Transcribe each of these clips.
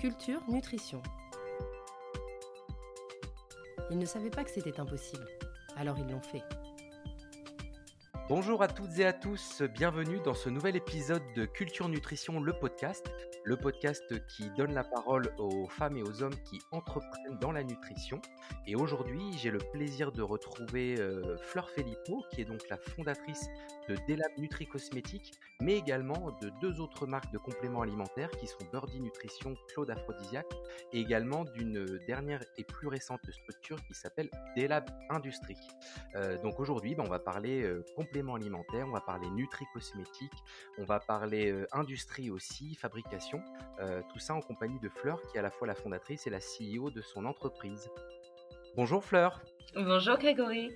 Culture Nutrition. Ils ne savaient pas que c'était impossible, alors ils l'ont fait. Bonjour à toutes et à tous, bienvenue dans ce nouvel épisode de Culture Nutrition, le podcast, le podcast qui donne la parole aux femmes et aux hommes qui entreprennent dans la nutrition. Et aujourd'hui, j'ai le plaisir de retrouver euh, Fleur Filippo, qui est donc la fondatrice de Delab Nutri Cosmétiques, mais également de deux autres marques de compléments alimentaires qui sont Birdie Nutrition, Claude Aphrodisiaque, et également d'une dernière et plus récente structure qui s'appelle Delab Industrie. Euh, donc aujourd'hui, ben, on va parler euh, compléments alimentaires, on va parler nutri cosmétiques, on va parler industrie aussi, fabrication, euh, tout ça en compagnie de Fleur, qui est à la fois la fondatrice et la CEO de son entreprise. Bonjour Fleur. Bonjour Grégory.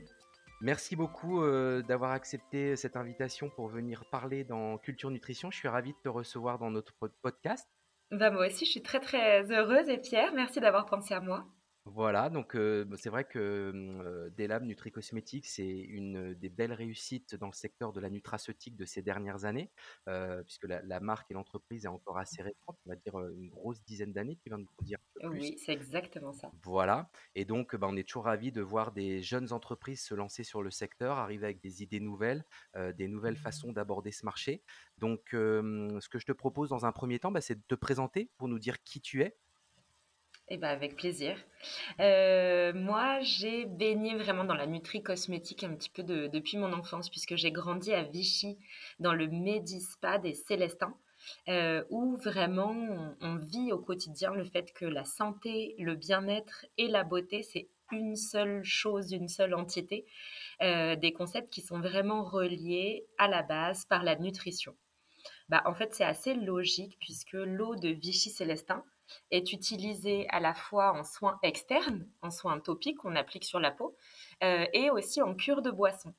Merci beaucoup euh, d'avoir accepté cette invitation pour venir parler dans Culture Nutrition. Je suis ravi de te recevoir dans notre pod- podcast. Bah, moi aussi, je suis très très heureuse et fière. Merci d'avoir pensé à moi. Voilà, donc euh, c'est vrai que euh, Delab Nutri Cosmétiques, c'est une des belles réussites dans le secteur de la nutraceutique de ces dernières années, puisque la, la marque et l'entreprise est encore assez récente, on va dire une grosse dizaine d'années, tu viens de nous dire un peu plus. Oui, c'est exactement ça. Voilà, et donc bah, on est toujours ravis de voir des jeunes entreprises se lancer sur le secteur, arriver avec des idées nouvelles, des nouvelles façons d'aborder ce marché. Donc ce que je te propose dans un premier temps, bah, c'est de te présenter pour nous dire qui tu es. Et ben avec plaisir. Euh, moi, j'ai baigné vraiment dans la nutri cosmétique un petit peu de- depuis mon enfance, puisque j'ai grandi à Vichy, dans le Médispa des Célestins, euh, où vraiment on, on vit au quotidien le fait que la santé, le bien-être et la beauté, c'est une seule chose, une seule entité, euh, des concepts qui sont vraiment reliés à la base par la nutrition. Bah, en fait, c'est assez logique puisque l'eau de Vichy Célestin est utilisée à la fois en soins externes, en soins topiques qu'on applique sur la peau, euh, et aussi en cure de boisson.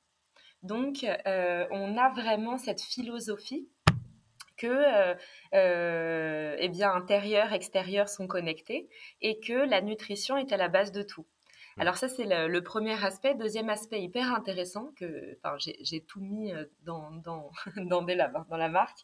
Donc, euh, on a vraiment cette philosophie que euh, eh bien, intérieur, extérieur sont connectés et que la nutrition est à la base de tout. Mm. Alors ça, c'est le, le premier aspect. Deuxième aspect hyper intéressant, que enfin, j'ai tout mis dans, dans, dans, la marque.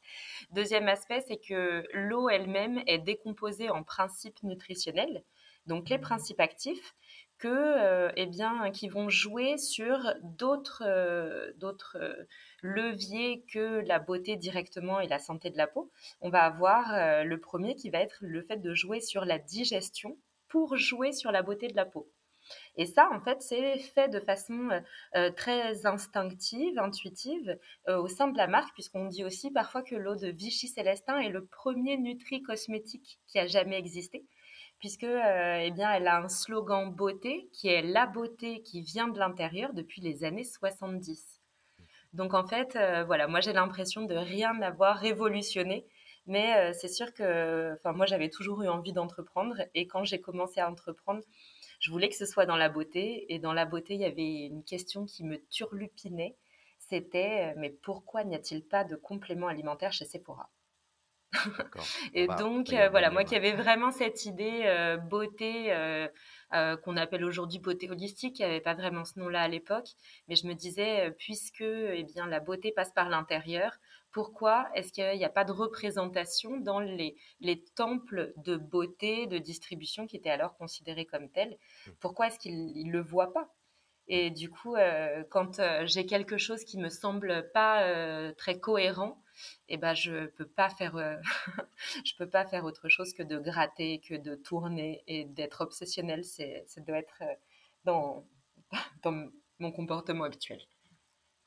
Deuxième aspect, c'est que l'eau elle-même est décomposée en principes nutritionnels, donc les principes actifs, que, euh, eh bien, qui vont jouer sur d'autres euh, d'autres, euh, leviers que la beauté directement et la santé de la peau. On va avoir le premier qui va être le fait de jouer sur la digestion pour jouer sur la beauté de la peau. Et ça, en fait, c'est fait de façon euh, euh, très instinctive, intuitive euh, au sein de la marque, puisqu'on dit aussi parfois que l'eau de Vichy Célestin est le premier nutri cosmétique qui a jamais existé, puisque eh bien, elle a un slogan beauté qui est la beauté qui vient de l'intérieur depuis les années 70. Donc en fait, voilà, moi j'ai l'impression de rien avoir révolutionné, mais c'est sûr que, moi j'avais toujours eu envie d'entreprendre et quand j'ai commencé à entreprendre, je voulais que ce soit dans la beauté et dans la beauté il y avait une question qui me turlupinait, c'était euh, mais pourquoi n'y a-t-il pas de complément alimentaire chez Sephora? Et on donc, euh, voilà, moi qui avais vraiment cette idée euh, beauté euh, qu'on appelle aujourd'hui beauté holistique, il n'y avait pas vraiment ce nom-là à l'époque, mais je me disais, puisque eh bien, la beauté passe par l'intérieur, pourquoi est-ce qu'il n'y a pas de représentation dans les, les temples de beauté, de distribution qui étaient alors considérés comme tels? Mm. Pourquoi est-ce qu'ils ne le voient pas? Et du coup, euh, quand euh, j'ai quelque chose qui me semble pas euh, très cohérent, eh ben je peux pas faire, je peux pas faire autre chose que de gratter, que de tourner et d'être obsessionnel. C'est, ça doit être dans, dans mon comportement habituel.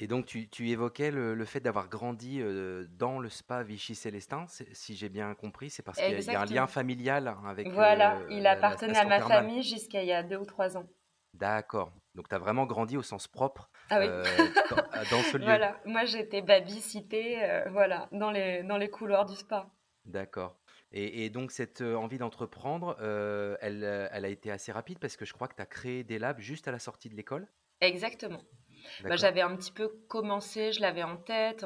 Et donc, tu, tu évoquais le, le fait d'avoir grandi euh, dans le spa Vichy Célestin, c'est- si j'ai bien compris, c'est parce qu'il y, a- il y a un lien familial avec Voilà, euh, il la, la appartenait à ma thermale. famille jusqu'à il y a deux ou trois ans. D'accord. Donc, tu as vraiment grandi au sens propre Ah oui. euh, dans, dans ce lieu. Voilà, moi j'étais babysittée, euh, voilà, dans les, dans les couloirs du spa. D'accord. Et, et donc, cette envie d'entreprendre, elle, elle a été assez rapide parce que je crois que tu as créé des labs juste à la sortie de l'école? Exactement. Bah, j'avais un petit peu commencé, je l'avais en tête.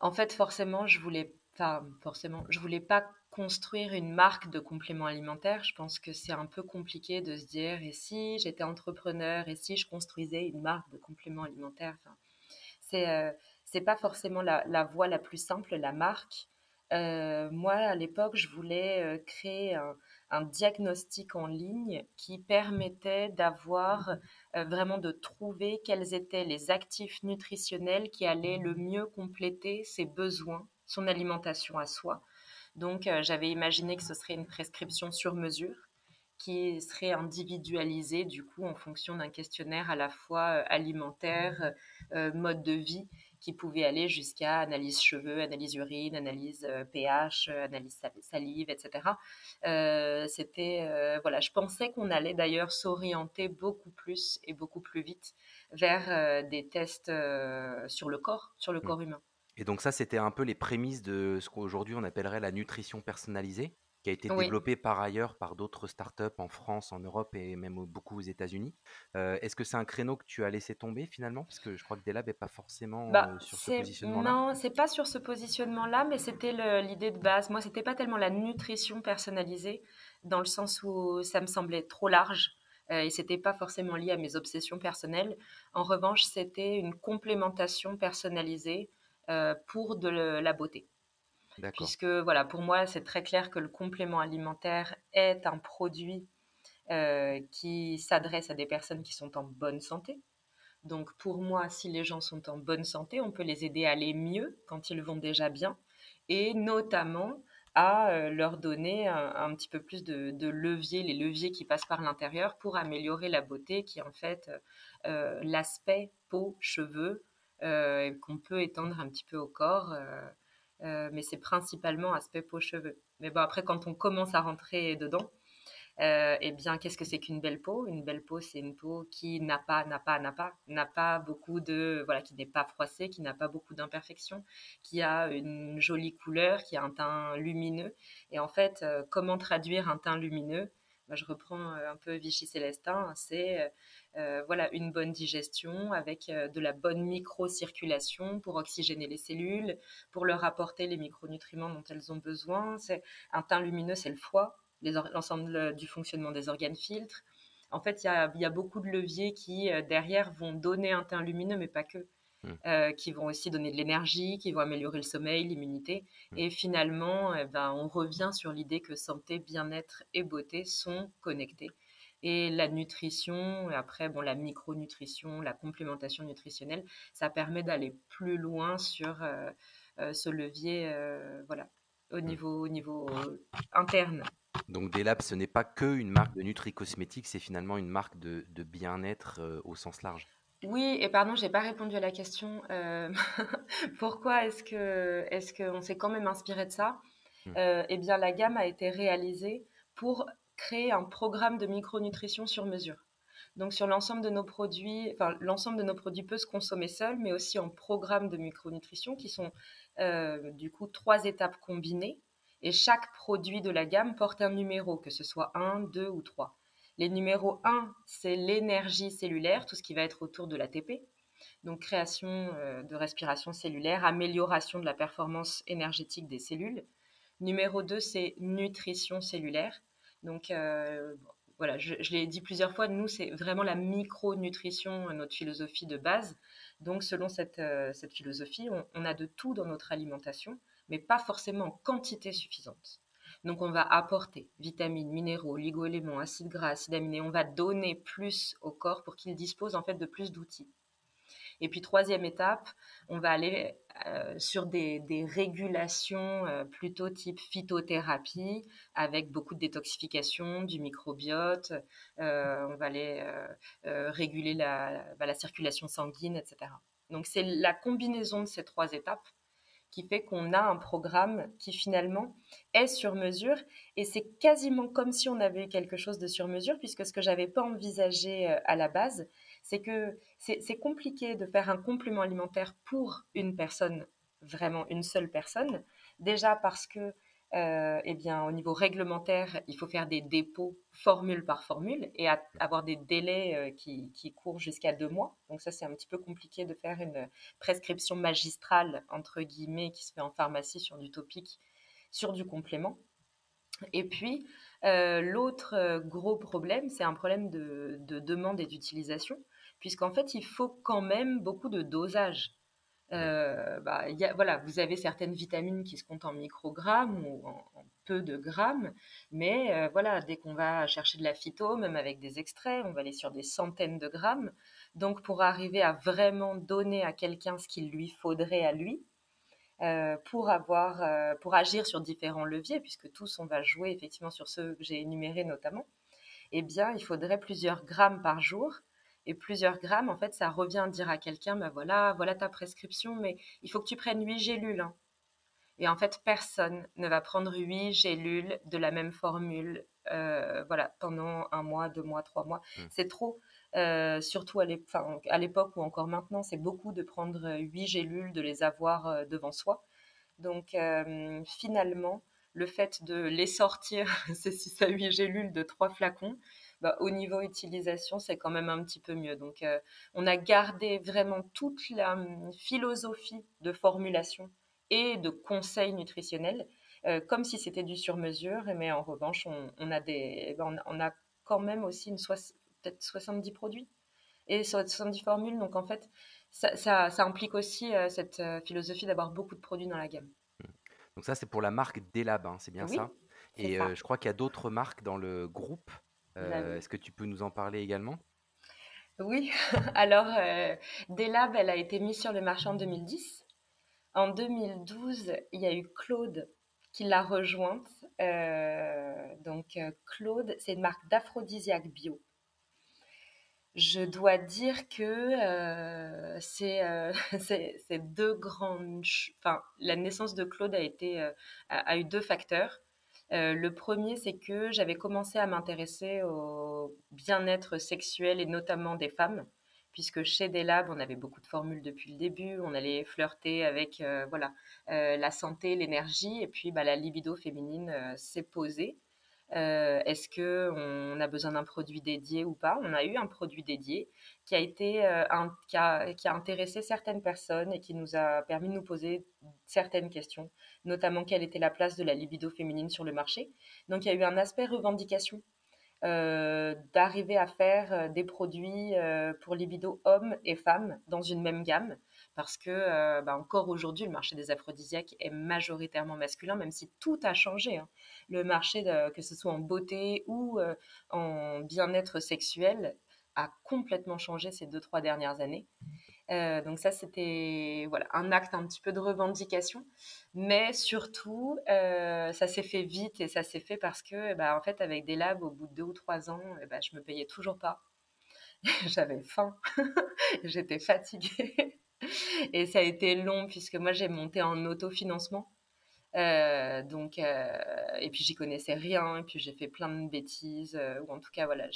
En, fait, forcément, je voulais, enfin, forcément, je voulais pas construire une marque de compléments alimentaires. Je pense que c'est un peu compliqué de se dire, et si j'étais entrepreneur, et si je construisais une marque de compléments alimentaires. Enfin, c'est, euh, c'est pas forcément la, la voie la plus simple, la marque. moi, à l'époque, je voulais créer un, un diagnostic en ligne qui permettait d'avoir euh, vraiment de trouver quels étaient les actifs nutritionnels qui allaient le mieux compléter ses besoins, son alimentation à soi. Donc euh, j'avais imaginé que ce serait une prescription sur mesure qui serait individualisée du coup en fonction d'un questionnaire à la fois euh, alimentaire, mode de vie qui pouvait aller jusqu'à analyse cheveux, analyse urine, analyse pH, analyse salive, etc. Euh, c'était euh, voilà, je pensais qu'on allait d'ailleurs s'orienter beaucoup plus et beaucoup plus vite vers euh, des tests sur le corps, sur le mmh. corps humain. Et donc ça, c'était un peu les prémices de ce qu'aujourd'hui on appellerait la nutrition personnalisée? Qui a été développé par ailleurs par d'autres startups en France, en Europe et même beaucoup aux États-Unis. Euh, est-ce que c'est un créneau que tu as laissé tomber finalement? Parce que je crois que Delab n'est pas forcément bah, euh, sur ce positionnement-là. Non, c'est pas sur ce positionnement-là, mais c'était l'idée de base. Moi, c'était pas tellement la nutrition personnalisée, dans le sens où ça me semblait trop large. Euh, et c'était pas forcément lié à mes obsessions personnelles. En revanche, c'était une complémentation personnalisée euh, pour de la beauté. Puisque voilà, pour moi, c'est très clair que le complément alimentaire est un produit euh, qui s'adresse à des personnes qui sont en bonne santé. Donc pour moi, si les gens sont en bonne santé, on peut les aider à aller mieux quand ils vont déjà bien, et notamment à euh, leur donner un, petit peu plus de, leviers, les leviers qui passent par l'intérieur pour améliorer la beauté, qui est en fait euh, l'aspect peau, cheveux, qu'on peut étendre un petit peu au corps. Mais c'est principalement aspect peau-cheveux. Mais bon, après, quand on commence à rentrer dedans, euh, eh bien, qu'est-ce que c'est qu'une belle peau? Une belle peau, c'est une peau qui n'a pas, n'a pas, n'a pas, n'a pas beaucoup de, voilà, qui n'est pas froissée, qui n'a pas beaucoup d'imperfections, qui a une jolie couleur, qui a un teint lumineux. Et en fait, euh, comment traduire un teint lumineux? Je reprends un peu Vichy Célestin, c'est euh, voilà, une bonne digestion avec euh, de la bonne microcirculation pour oxygéner les cellules, pour leur apporter les micronutriments dont elles ont besoin. C'est un teint lumineux, c'est le foie, l'ensemble du fonctionnement des organes filtres. En fait, il y a, beaucoup de leviers qui, euh, derrière, vont donner un teint lumineux, mais pas que. Mmh. qui vont aussi donner de l'énergie, qui vont améliorer le sommeil, l'immunité. Mmh. Et finalement, eh ben, on revient sur l'idée que santé, bien-être et beauté sont connectés et la nutrition, et après, bon, la micronutrition, la complémentation nutritionnelle, ça permet d'aller plus loin sur euh, euh, ce levier, euh, voilà, au mmh. niveau, au niveau interne. Donc Delab, ce n'est pas que une marque de nutri-cosmétique, c'est finalement une marque de, de bien-être au sens large. Oui, et pardon, j'ai pas répondu à la question. pourquoi est-ce que est-ce qu'on s'est quand même inspiré de ça? Mmh. Eh bien, la gamme a été réalisée pour créer un programme de micronutrition sur mesure. Donc sur l'ensemble de nos produits, enfin l'ensemble de nos produits peut se consommer seul, mais aussi en programme de micronutrition qui sont euh, du coup trois étapes combinées. Et chaque produit de la gamme porte un numéro, que ce soit 1, 2 ou 3. Les numéros 1, c'est l'énergie cellulaire, tout ce qui va être autour de l'ATP. Donc création euh, de respiration cellulaire, amélioration de la performance énergétique des cellules. Numéro 2, c'est nutrition cellulaire. Donc euh, voilà, je, l'ai dit plusieurs fois, nous, c'est vraiment la micronutrition, notre philosophie de base. Donc, selon cette, euh, philosophie, on, a de tout dans notre alimentation, mais pas forcément en quantité suffisante. Donc, on va apporter vitamines, minéraux, oligo-éléments, acides gras, acides aminés. On va donner plus au corps pour qu'il dispose en fait de plus d'outils. Et puis troisième étape, on va aller euh, sur des, régulations euh, plutôt type phytothérapie, avec beaucoup de détoxification du microbiote. Euh, on va aller réguler bah, la circulation sanguine, etc. Donc c'est la combinaison de ces trois étapes qui fait qu'on a un programme qui finalement est sur mesure et c'est quasiment comme si on avait eu quelque chose de sur mesure puisque ce que j'avais pas envisagé à la base, c'est que c'est compliqué de faire un complément alimentaire pour une personne, vraiment une seule personne. Déjà parce que, euh, eh bien, au niveau réglementaire, il faut faire des dépôts formule par formule et avoir des délais euh, qui, courent jusqu'à deux mois. Donc ça, c'est un petit peu compliqué de faire une prescription magistrale, entre guillemets, qui se fait en pharmacie sur du topique, sur du complément. Et puis, euh, l'autre gros problème, c'est un problème de demande et d'utilisation puisqu'en fait, il faut quand même beaucoup de dosage. Bah, voilà, vous avez certaines vitamines qui se comptent en microgrammes ou en, peu de grammes, mais voilà, dès qu'on va chercher de la phyto, même avec des extraits, on va aller sur des centaines de grammes. Donc pour arriver à vraiment donner à quelqu'un ce qu'il lui faudrait à lui, pour avoir, pour agir sur différents leviers, puisque tous on va jouer effectivement sur ceux que j'ai énumérés notamment, eh bien il faudrait plusieurs grammes par jour et plusieurs grammes, en fait, ça revient à dire à quelqu'un, bah voilà, voilà ta prescription, mais il faut que tu prennes 8 gélules. Hein. Et en fait, personne ne va prendre 8 gélules de la même formule, euh, voilà, pendant un mois, deux mois, trois mois. Mmh. C'est trop. Euh, surtout à l'époque ou encore maintenant, c'est beaucoup de prendre 8 gélules, de les avoir euh, devant soi. Donc finalement, le fait de les sortir, ces 6 à 8 gélules de trois flacons, bah, au niveau utilisation, c'est quand même un petit peu mieux. Donc, euh, on a gardé vraiment toute la hum, philosophie de formulation et de conseils nutritionnels, euh, comme si c'était du sur-mesure. Mais en revanche, on, a des, ben, on, a quand même aussi une peut-être 70 produits et 70 formules. Donc, en fait, ça, ça, implique aussi euh, cette philosophie d'avoir beaucoup de produits dans la gamme. Donc ça, c'est pour la marque Delab, hein, c'est bien ça? Et je crois qu'il y a d'autres marques dans le groupe. Euh, est-ce que tu peux nous en parler également? Oui, alors euh, Delab, elle a été mise sur le marché en 2010. En 2012, il y a eu Claude qui l'a rejointe. Euh, donc Claude, c'est une marque d'aphrodisiaque bio. Je dois dire que c'est deux grandes. Enfin, la naissance de Claude a été a eu deux facteurs. Euh, le premier, c'est que j'avais commencé à m'intéresser au bien-être sexuel et notamment des femmes, puisque chez Delab, on avait beaucoup de formules depuis le début, on allait flirter avec euh, voilà euh, la santé, l'énergie, et puis bah, la libido féminine s'est posée. Est-ce que on a besoin d'un produit dédié ou pas? On a eu un produit dédié qui a été qui a intéressé certaines personnes et qui nous a permis de nous poser certaines questions notamment quelle était la place de la libido féminine sur le marché. Donc il y a eu un aspect revendication euh, d'arriver à faire euh, des produits euh, pour libido hommes et femmes dans une même gamme. Parce que bah, encore aujourd'hui, le marché des aphrodisiaques est majoritairement masculin, même si tout a changé. Hein. Le marché, que ce soit en beauté ou en bien-être sexuel, a complètement changé ces deux, trois dernières années. Euh, donc ça, c'était voilà, un acte un petit peu de revendication. Mais surtout, euh, ça s'est fait vite et ça s'est fait parce que, bah, en fait, avec des labs, au bout de deux ou trois ans, eh bah, je me payais toujours pas. J'avais faim, j'étais fatiguée. et ça a été long puisque moi, j'ai monté en autofinancement. Euh, donc, et puis j'y connaissais rien, et puis j'ai fait plein de bêtises, ou en tout cas, voilà,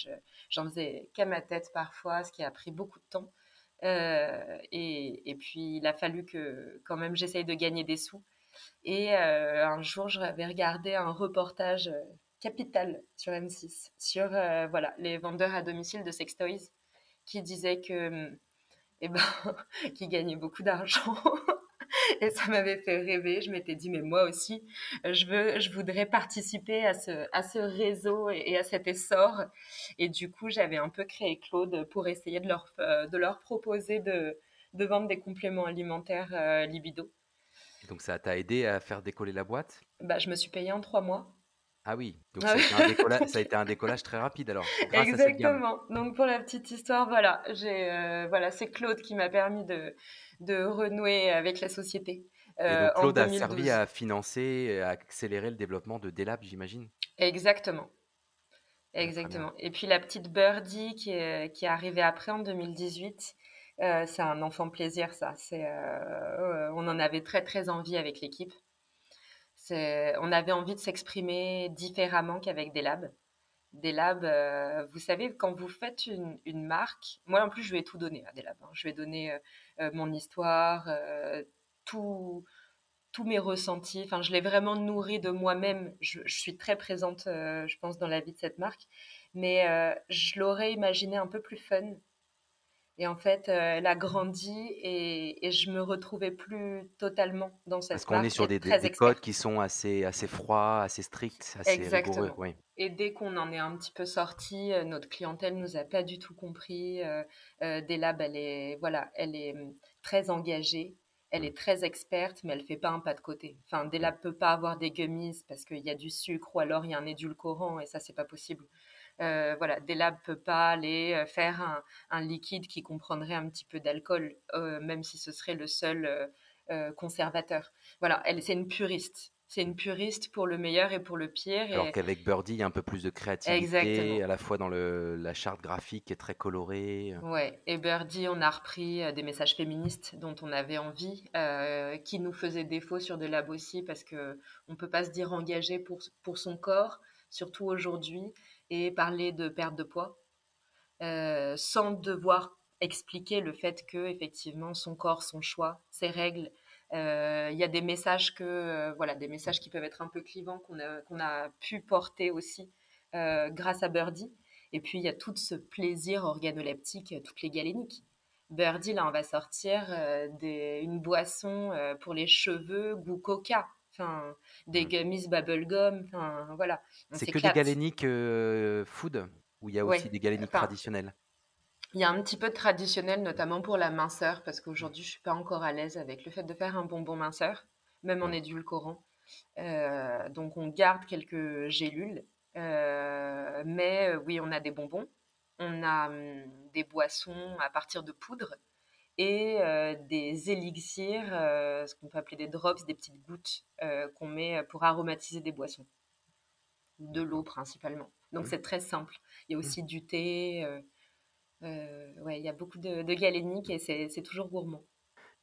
j'en faisais qu'à ma tête parfois, ce qui a pris beaucoup de temps. Euh, et, puis, il a fallu que quand même j'essaye de gagner des sous. Et euh, un jour, j'avais regardé un reportage euh, capital sur M6 sur voilà, les vendeurs à domicile de sextoys qui disaient que, eh ben, qui gagnaient beaucoup d'argent et ça m'avait fait rêver. Je m'étais dit, mais moi aussi, je, veux, je voudrais participer à ce, à ce réseau et, à cet essor. Et du coup, j'avais un peu créé Claude pour essayer de leur, euh, de leur proposer de, de vendre des compléments alimentaires euh, libido. donc ça t'a aidé à faire décoller la boîte? Bah, Je me suis payée en trois mois. Ah oui, donc ah ça, a été un décollage très rapide alors. Exactement. Donc pour la petite histoire, voilà, j'ai euh, voilà, c'est Claude qui m'a permis de, de renouer avec la société. Et donc euh, Claude a servi à financer, à accélérer le développement de Delab, j'imagine. Exactement. Exactement. Et puis la petite Birdie qui est, qui est arrivée après en 2018, euh, c'est un enfant plaisir ça. C'est, on en avait très très envie avec l'équipe on avait envie de s'exprimer différemment qu'avec des labs. Des labs, euh, vous savez, quand vous faites une, marque, moi en plus je vais tout donner à des labs. Hein. Je vais donner euh, euh, mon histoire, tous mes ressentis. Enfin, je l'ai vraiment nourri de moi-même. Je, je, suis très présente, je pense, dans la vie de cette marque. Mais je l'aurais imaginé un peu plus fun et en fait, euh, elle a grandi et, et, je me retrouvais plus totalement dans cette Parce qu'on est sur des, des, codes qui sont assez, assez froids, assez stricts, assez Exactement. rigoureux. Oui. Et dès qu'on en est un petit peu sorti, euh, notre clientèle nous a pas du tout compris. Euh, euh, Delab, elle est, voilà, elle est hum, très engagée. elle est très experte, mais elle fait pas un pas de côté. Enfin, Della peut pas avoir des gummies parce qu'il y a du sucre ou alors il y a un édulcorant et ça, c'est pas possible. Euh, voilà, Della peut pas aller euh, faire un, liquide qui comprendrait un petit peu d'alcool, euh, même si ce serait le seul conservateur. Voilà, elle, c'est une puriste c'est une puriste pour le meilleur et pour le pire. Alors qu'avec Birdie, il y a un peu plus de créativité, à la fois dans le, la charte graphique qui est très colorée. Ouais, et Birdie, on a repris euh, des messages féministes dont on avait envie, euh, qui nous faisaient défaut sur de la Bossy parce que on peut pas se dire engagé pour, pour son corps, surtout aujourd'hui, et parler de perte de poids euh, sans devoir expliquer le fait que effectivement son corps, son choix, ses règles euh, il y a des messages que euh, voilà des messages qui peuvent être un peu clivants qu'on a, qu'on a pu porter aussi grâce à Birdie. Et puis il y a tout ce plaisir organoleptique, toutes les galéniques. Birdie, là, on va sortir des, une boisson pour les cheveux, goût coca. Enfin, des mmh. gummies bubblegum. Enfin, voilà. C'est que des galéniques food ou il y a aussi des galéniques traditionnelles? il y a un petit peu de traditionnel, notamment pour la minceur, parce qu'aujourd'hui, je suis pas encore à l'aise avec le fait de faire un bonbon minceur, même en édulcorant. Euh, donc, on garde quelques gélules, euh, mais oui, on a des bonbons, on a hum, des boissons à partir de poudre et des élixirs, ce qu'on peut appeler des drops, des petites gouttes qu'on met pour aromatiser des boissons, de l'eau principalement. Donc, mmh. c'est très simple. Il y a mmh. aussi du thé. Ouais, il y a beaucoup de, de galéniques et c'est toujours gourmand.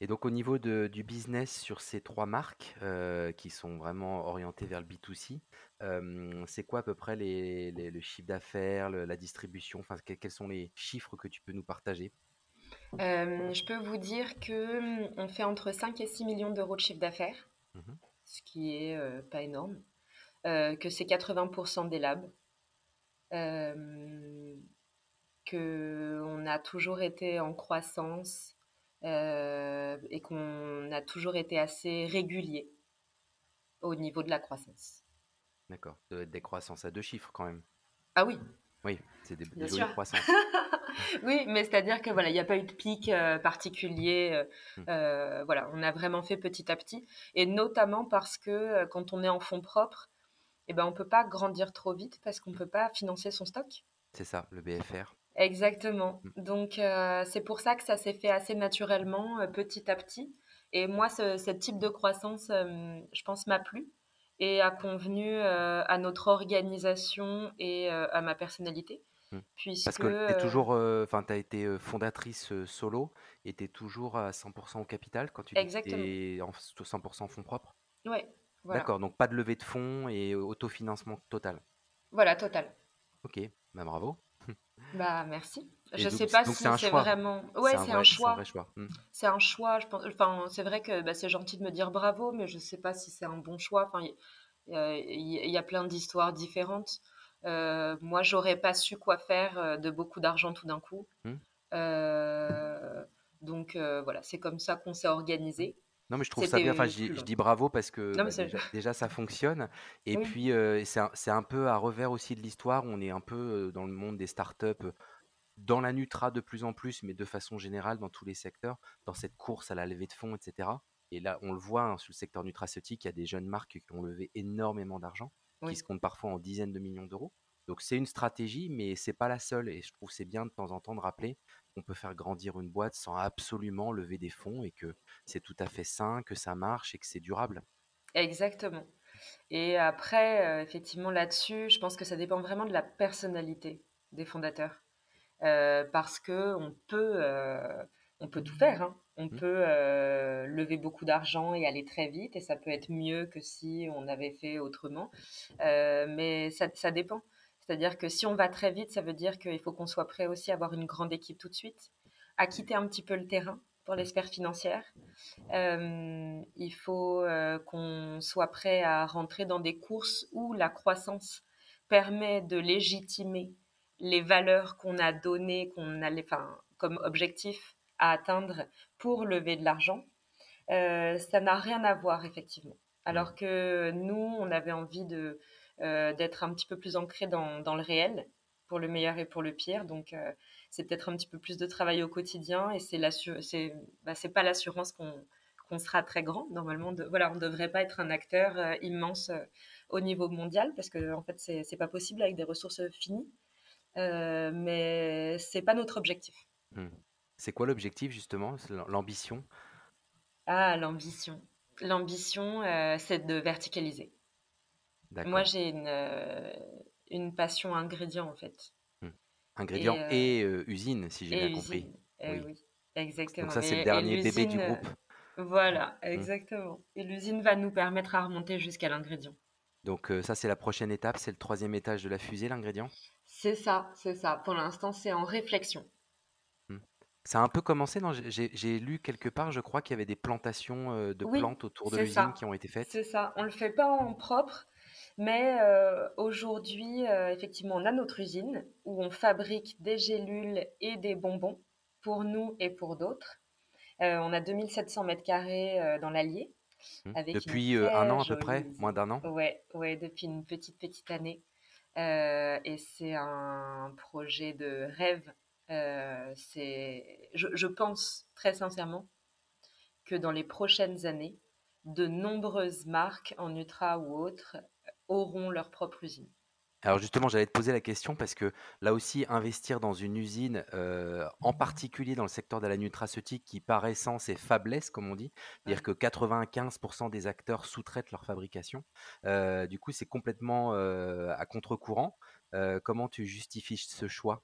Et donc au niveau de, du business sur ces trois marques euh, qui sont vraiment orientées vers le B2C, euh, c'est quoi à peu près les, les, le chiffre d'affaires, la distribution? Enfin, Quels sont les chiffres que tu peux nous partager? Je peux vous dire que hum, on fait entre 5 et 6 millions d'euros de chiffre d'affaires, mmh ce qui est pas énorme, que c'est 80% des labs qu'on a toujours été en croissance euh, et qu'on a toujours été assez régulier au niveau de la croissance. D'accord. Des croissances à deux chiffres quand même. Ah oui. Oui, c'est des, des jolies croissances. oui, mais c'est-à-dire que voilà, il n'y a pas eu de pic euh, particulier. Euh, mmh. voilà, on a vraiment fait petit à petit, et notamment parce que quand on est en fonds propres, eh ben on peut pas grandir trop vite parce qu'on peut pas financer son stock. C'est ça, le BFR. Exactement. Mmh. Donc, euh, c'est pour ça que ça s'est fait assez naturellement, euh, petit à petit. Et moi, ce, type de croissance, euh, je pense, m'a plu et a convenu à notre organisation et à ma personnalité. Mmh. Parce que tu toujours, enfin, as été fondatrice solo et tu es toujours à 100% au capital quand tu es en 100% fonds propres? Oui. D'accord, donc pas de levée de fonds et autofinancement total? Voilà, total. Ok, bah bravo. Bah merci. je ne sais pas si c'est vraiment. Ouais, c'est un, choix. Hmm. C'est un choix. Je pense. Enfin, c'est vrai que bah, c'est gentil de me dire bravo, mais je ne sais pas si c'est un bon choix. Enfin, il y, a plein d'histoires différentes. Euh, moi, j'aurais pas su quoi faire euh, de beaucoup d'argent tout d'un coup. Hmm. Euh, donc euh, voilà, c'est comme ça qu'on s'est organisé. Non, mais je trouve ça bien. Enfin, je, dis bravo parce que bah, déjà, ça fonctionne. Et puis, c'est un, peu à revers aussi de l'histoire. On est un peu dans le monde des startups, dans la Nutra de plus en plus, mais de façon générale dans tous les secteurs, dans cette course à la levée de fonds, etc. Et là, on le voit hein, sur le secteur nutraceutique, il y a des jeunes marques qui ont levé énormément d'argent, qui se comptent parfois en dizaines de millions d'euros. Donc c'est une stratégie, mais c'est pas la seule. Et je trouve c'est bien de temps en temps de rappeler qu'on peut faire grandir une boîte sans absolument lever des fonds et que c'est tout à fait sain, que ça marche et que c'est durable. Exactement. Et après, euh, effectivement, là-dessus, je pense que ça dépend vraiment de la personnalité des fondateurs. Euh, parce que on peut, euh, on peut tout faire. Hein. On mmh. peut lever beaucoup d'argent et aller très vite, et ça peut être mieux que si on avait fait autrement. mais ça, ça dépend. C'est-à-dire que si on va très vite, ça veut dire qu'il faut qu'on soit prêt aussi à avoir une grande équipe tout de suite, à quitter un petit peu le terrain pour les sphères financières. Euh, il faut euh, qu'on soit prêt à rentrer dans des courses où la croissance permet de légitimer les valeurs qu'on a données, qu'on a enfin, comme objectif à atteindre pour lever de l'argent. Euh, ça n'a rien à voir, effectivement. Alors que nous, on avait envie de, euh, d'être un petit peu plus ancré dans, le réel, pour le meilleur et pour le pire. Donc, euh, c'est peut-être un petit peu plus de travail au quotidien et c'est c'est bah, pas l'assurance qu'on qu'on sera très grand. Normalement, de, voilà, on ne devrait pas être un acteur immense au niveau mondial parce que en fait, c'est pas possible avec des ressources finies. mais c'est pas notre objectif. Mmh. C'est quoi l'objectif justement, l'ambition? Ah, l'ambition. L'ambition, c'est de verticaliser. Moi, j'ai une, une passion ingrédient en fait. Mmh. Ingrédient et, usine, si j'ai bien compris. Eh oui. exactement. Donc ça, c'est le dernier bébé du groupe. Voilà, mmh. exactement. Et l'usine va nous permettre à remonter jusqu'à l'ingrédient. Donc ça, c'est la prochaine étape, c'est le troisième étage de la fusée, l'ingrédient? C'est ça, c'est ça. Pour l'instant, c'est en réflexion. Ça a un peu commencé, non J'ai lu quelque part, je crois qu'il y avait des plantations de plantes autour de l'usine qui ont été faites. C'est ça. On ne le fait pas en propre, mais aujourd'hui, effectivement, on a notre usine où on fabrique des gélules et des bonbons pour nous et pour d'autres. on a 2700 mètres carrés dans l'Allier. Mmh. Depuis un an à peu près, moins d'un an Ouais, ouais, depuis une petite, petite année. et c'est un projet de rêve. C'est, je, je, pense très sincèrement que dans les prochaines années, de nombreuses marques en ultra ou autres auront leur propre usine. Alors justement, j'allais te poser la question parce que là aussi, investir dans une usine, en particulier dans le secteur de la nutraceutique qui par essence est faiblesse, comme on dit, c'est-à-dire que 95% des acteurs sous-traitent leur fabrication. du coup, c'est complètement à contre-courant. comment tu justifies ce choix?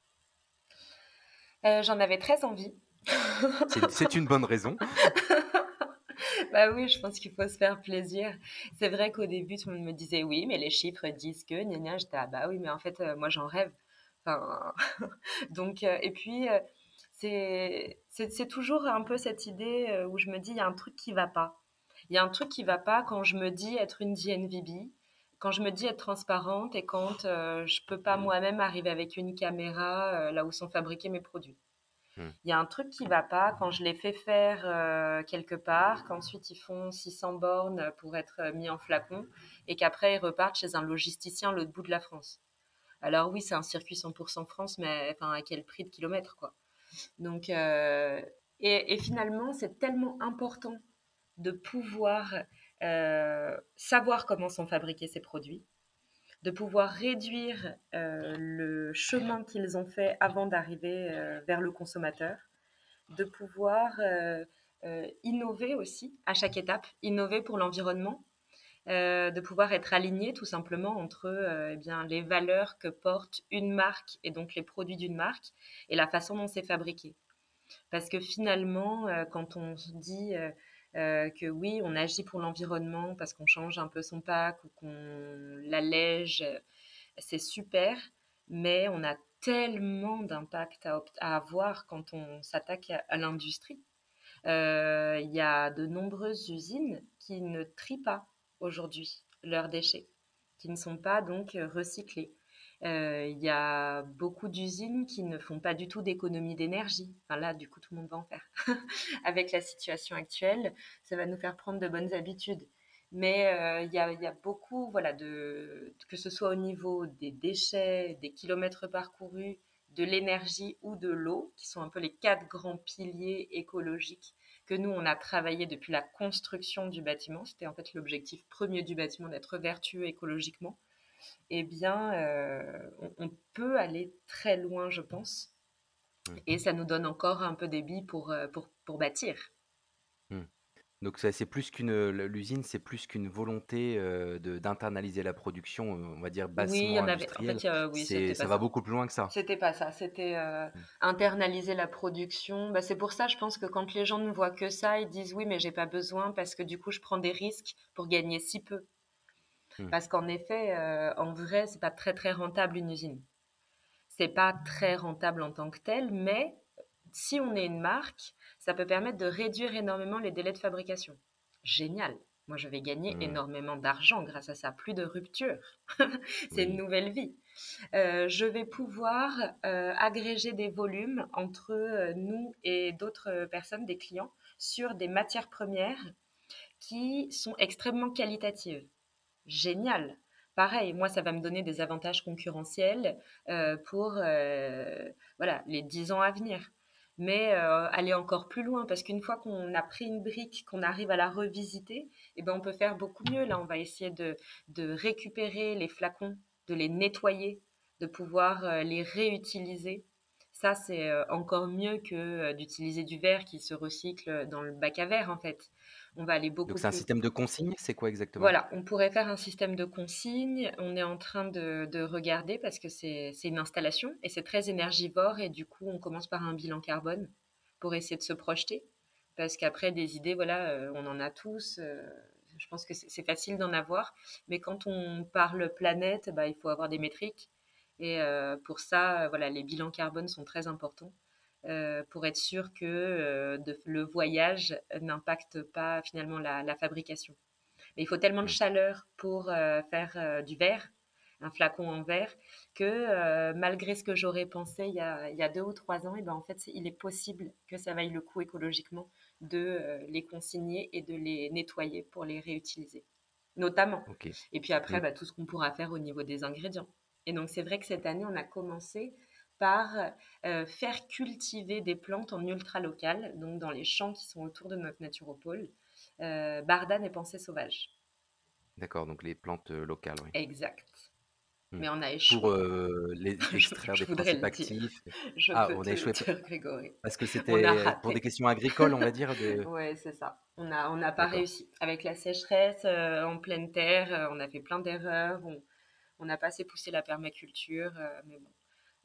J'en avais très envie. c'est une bonne raison. bah oui, je pense qu'il faut se faire plaisir. C'est vrai qu'au début, tout le monde me disait oui, mais les chiffres disent que, gna gna, j'étais ah bah oui, mais en fait, euh, moi j'en rêve. Enfin, donc, euh, et puis, euh, c'est c'est toujours un peu cette idée où je me dis, il y a un truc qui va pas. Il y a un truc qui va pas quand je me dis être une DNVB, quand je me dis être transparente et quand je peux pas mmh. moi-même arriver avec une caméra là où sont fabriqués mes produits. Hmm. Il y a un truc qui va pas quand je les fais faire euh, quelque part, qu'ensuite ils font 600 bornes pour être euh, mis en flacon et qu'après ils repartent chez un logisticien à l'autre bout de la France. Alors oui, c'est un circuit 100% France, mais enfin à quel prix de kilomètre quoi. Donc euh, et, finalement c'est tellement important de pouvoir savoir comment sont fabriqués ces produits de pouvoir réduire euh, le chemin qu'ils ont fait avant d'arriver euh, vers le consommateur, de pouvoir euh, innover aussi à chaque étape, innover pour l'environnement, de pouvoir être aligné tout simplement entre eh bien, les valeurs que porte une marque et donc les produits d'une marque et la façon dont c'est fabriqué. Parce que finalement, quand on dit euh, que oui, on agit pour l'environnement parce qu'on change un peu son pack ou qu'on l'allège, c'est super, mais on a tellement d'impact à, avoir quand on s'attaque à, l'industrie. Euh, il y a de nombreuses usines qui ne trient pas aujourd'hui leurs déchets, qui ne sont pas donc recyclés. Euh, il y a beaucoup d'usines qui ne font pas du tout d'économie d'énergie. Là, du coup, tout le monde va en faire. Avec la situation actuelle, ça va nous faire prendre de bonnes habitudes. Mais euh, il y, a, beaucoup, voilà, que ce soit au niveau des déchets, des kilomètres parcourus, de l'énergie ou de l'eau, qui sont un peu les quatre grands piliers écologiques que nous, on a travaillé depuis la construction du bâtiment. C'était en fait l'objectif premier du bâtiment d'être vertueux écologiquement eh bien, euh, on, peut aller très loin, je pense. Mmh. Et ça nous donne encore un peu des billes pour, euh, pour, pour bâtir. Mmh. Donc c'est plus qu'une l'usine, c'est plus qu'une volonté euh, d'internaliser la production, on va dire bassement oui, industrielle. En fait, ça, va beaucoup plus loin que ça. C'était pas ça, c'était mmh. internaliser la production. Bah, c'est pour ça, je pense que quand les gens ne voient que ça, ils disent oui, mais j'ai pas besoin parce que du coup, je prends des risques pour gagner si peu. Mmh. Parce qu'en effet, euh, en vrai, c'est pas très très rentable une usine. C'est pas très rentable en tant que tel, mais si on est une marque, ça peut permettre de réduire énormément les délais de fabrication. Génial. Moi, je vais gagner mmh. énormément d'argent grâce à ça. Plus de rupture. c'est une nouvelle vie. Euh, je vais pouvoir euh, agréger des volumes entre nous et d'autres personnes, des clients, sur des matières premières qui sont extrêmement qualitatives génial. Pareil, moi, ça va me donner des avantages concurrentiels euh, pour euh, voilà, les 10 ans à venir. mais euh, aller encore plus loin parce qu'une fois qu'on a pris une brique, qu'on arrive à la revisiter, eh ben on peut faire beaucoup mieux. Là, on va essayer de, de récupérer les flacons, de les nettoyer, de pouvoir les réutiliser. Ça, c'est encore mieux que d'utiliser du verre qui se recycle dans le bac à verre, en fait. On va aller beaucoup Donc c'est un système de consigne, c'est quoi exactement? Voilà, on pourrait faire un système de consigne. On est en train de, de regarder parce que c'est une installation et c'est très énergivore et du coup on commence par un bilan carbone pour essayer de se projeter. Parce qu'après des idées, voilà, euh, on en a tous. Euh, je pense que c'est facile d'en avoir, mais quand on parle planète, bah, il faut avoir des métriques. Et euh, pour ça, voilà, les bilans carbone sont très importants. Euh, pour être sûr que euh, le voyage n'impacte pas finalement la, fabrication. Mais il faut tellement de chaleur pour euh, faire du verre, un flacon en verre, que malgré ce que j'aurais pensé il y, a, deux ou trois ans, et ben en fait, il est possible que ça vaille le coup écologiquement de les consigner et de les nettoyer pour les réutiliser, notamment. Et puis après, bah, tout ce qu'on pourra faire au niveau des ingrédients. Et donc, c'est vrai que cette année, on a commencé par euh, faire cultiver des plantes en ultra local, donc dans les champs qui sont autour de notre naturopole, euh, bardane et pensée sauvage. D'accord, donc les plantes euh, locales, oui. Exact. Hmm. Mais on a échoué. Pour les extraire des principes actifs. Je ah, on a échoué. Grégory. Parce que c'était pour des questions agricoles, on va dire. De... oui, c'est ça. On n'a on a pas réussi. Avec la sécheresse en pleine terre, on a fait plein d'erreurs. On n'a pas assez poussé la permaculture. mais bon,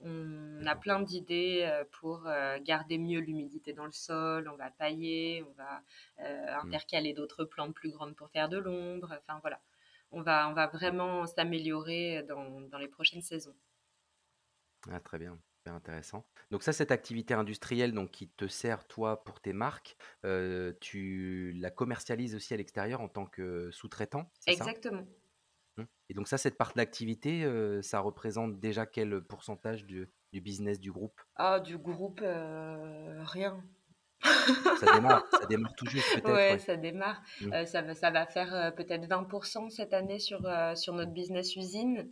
on a plein d'idées euh, pour euh, garder mieux l'humidité dans le sol. On va tailler, on va euh, mmh. intercaler d'autres plantes plus grandes pour faire de l'ombre. Enfin voilà, on va, on va vraiment s'améliorer dans, les prochaines saisons. Ah, très bien, super intéressant. Donc ça, cette activité industrielle donc, qui te sert toi pour tes marques, tu la commercialises aussi à l'extérieur en tant que sous-traitant, Exactement. Mmh. Et donc ça, cette part d'activité, euh, ça représente déjà quel pourcentage du, du business du groupe? Ah, du groupe, euh, rien. Ça démarre, ça démarre tout juste peut-être. Ouais, ça démarre. Mmh. Euh, ça, va, ça va faire peut-être 20% cette année sur, sur notre business usine,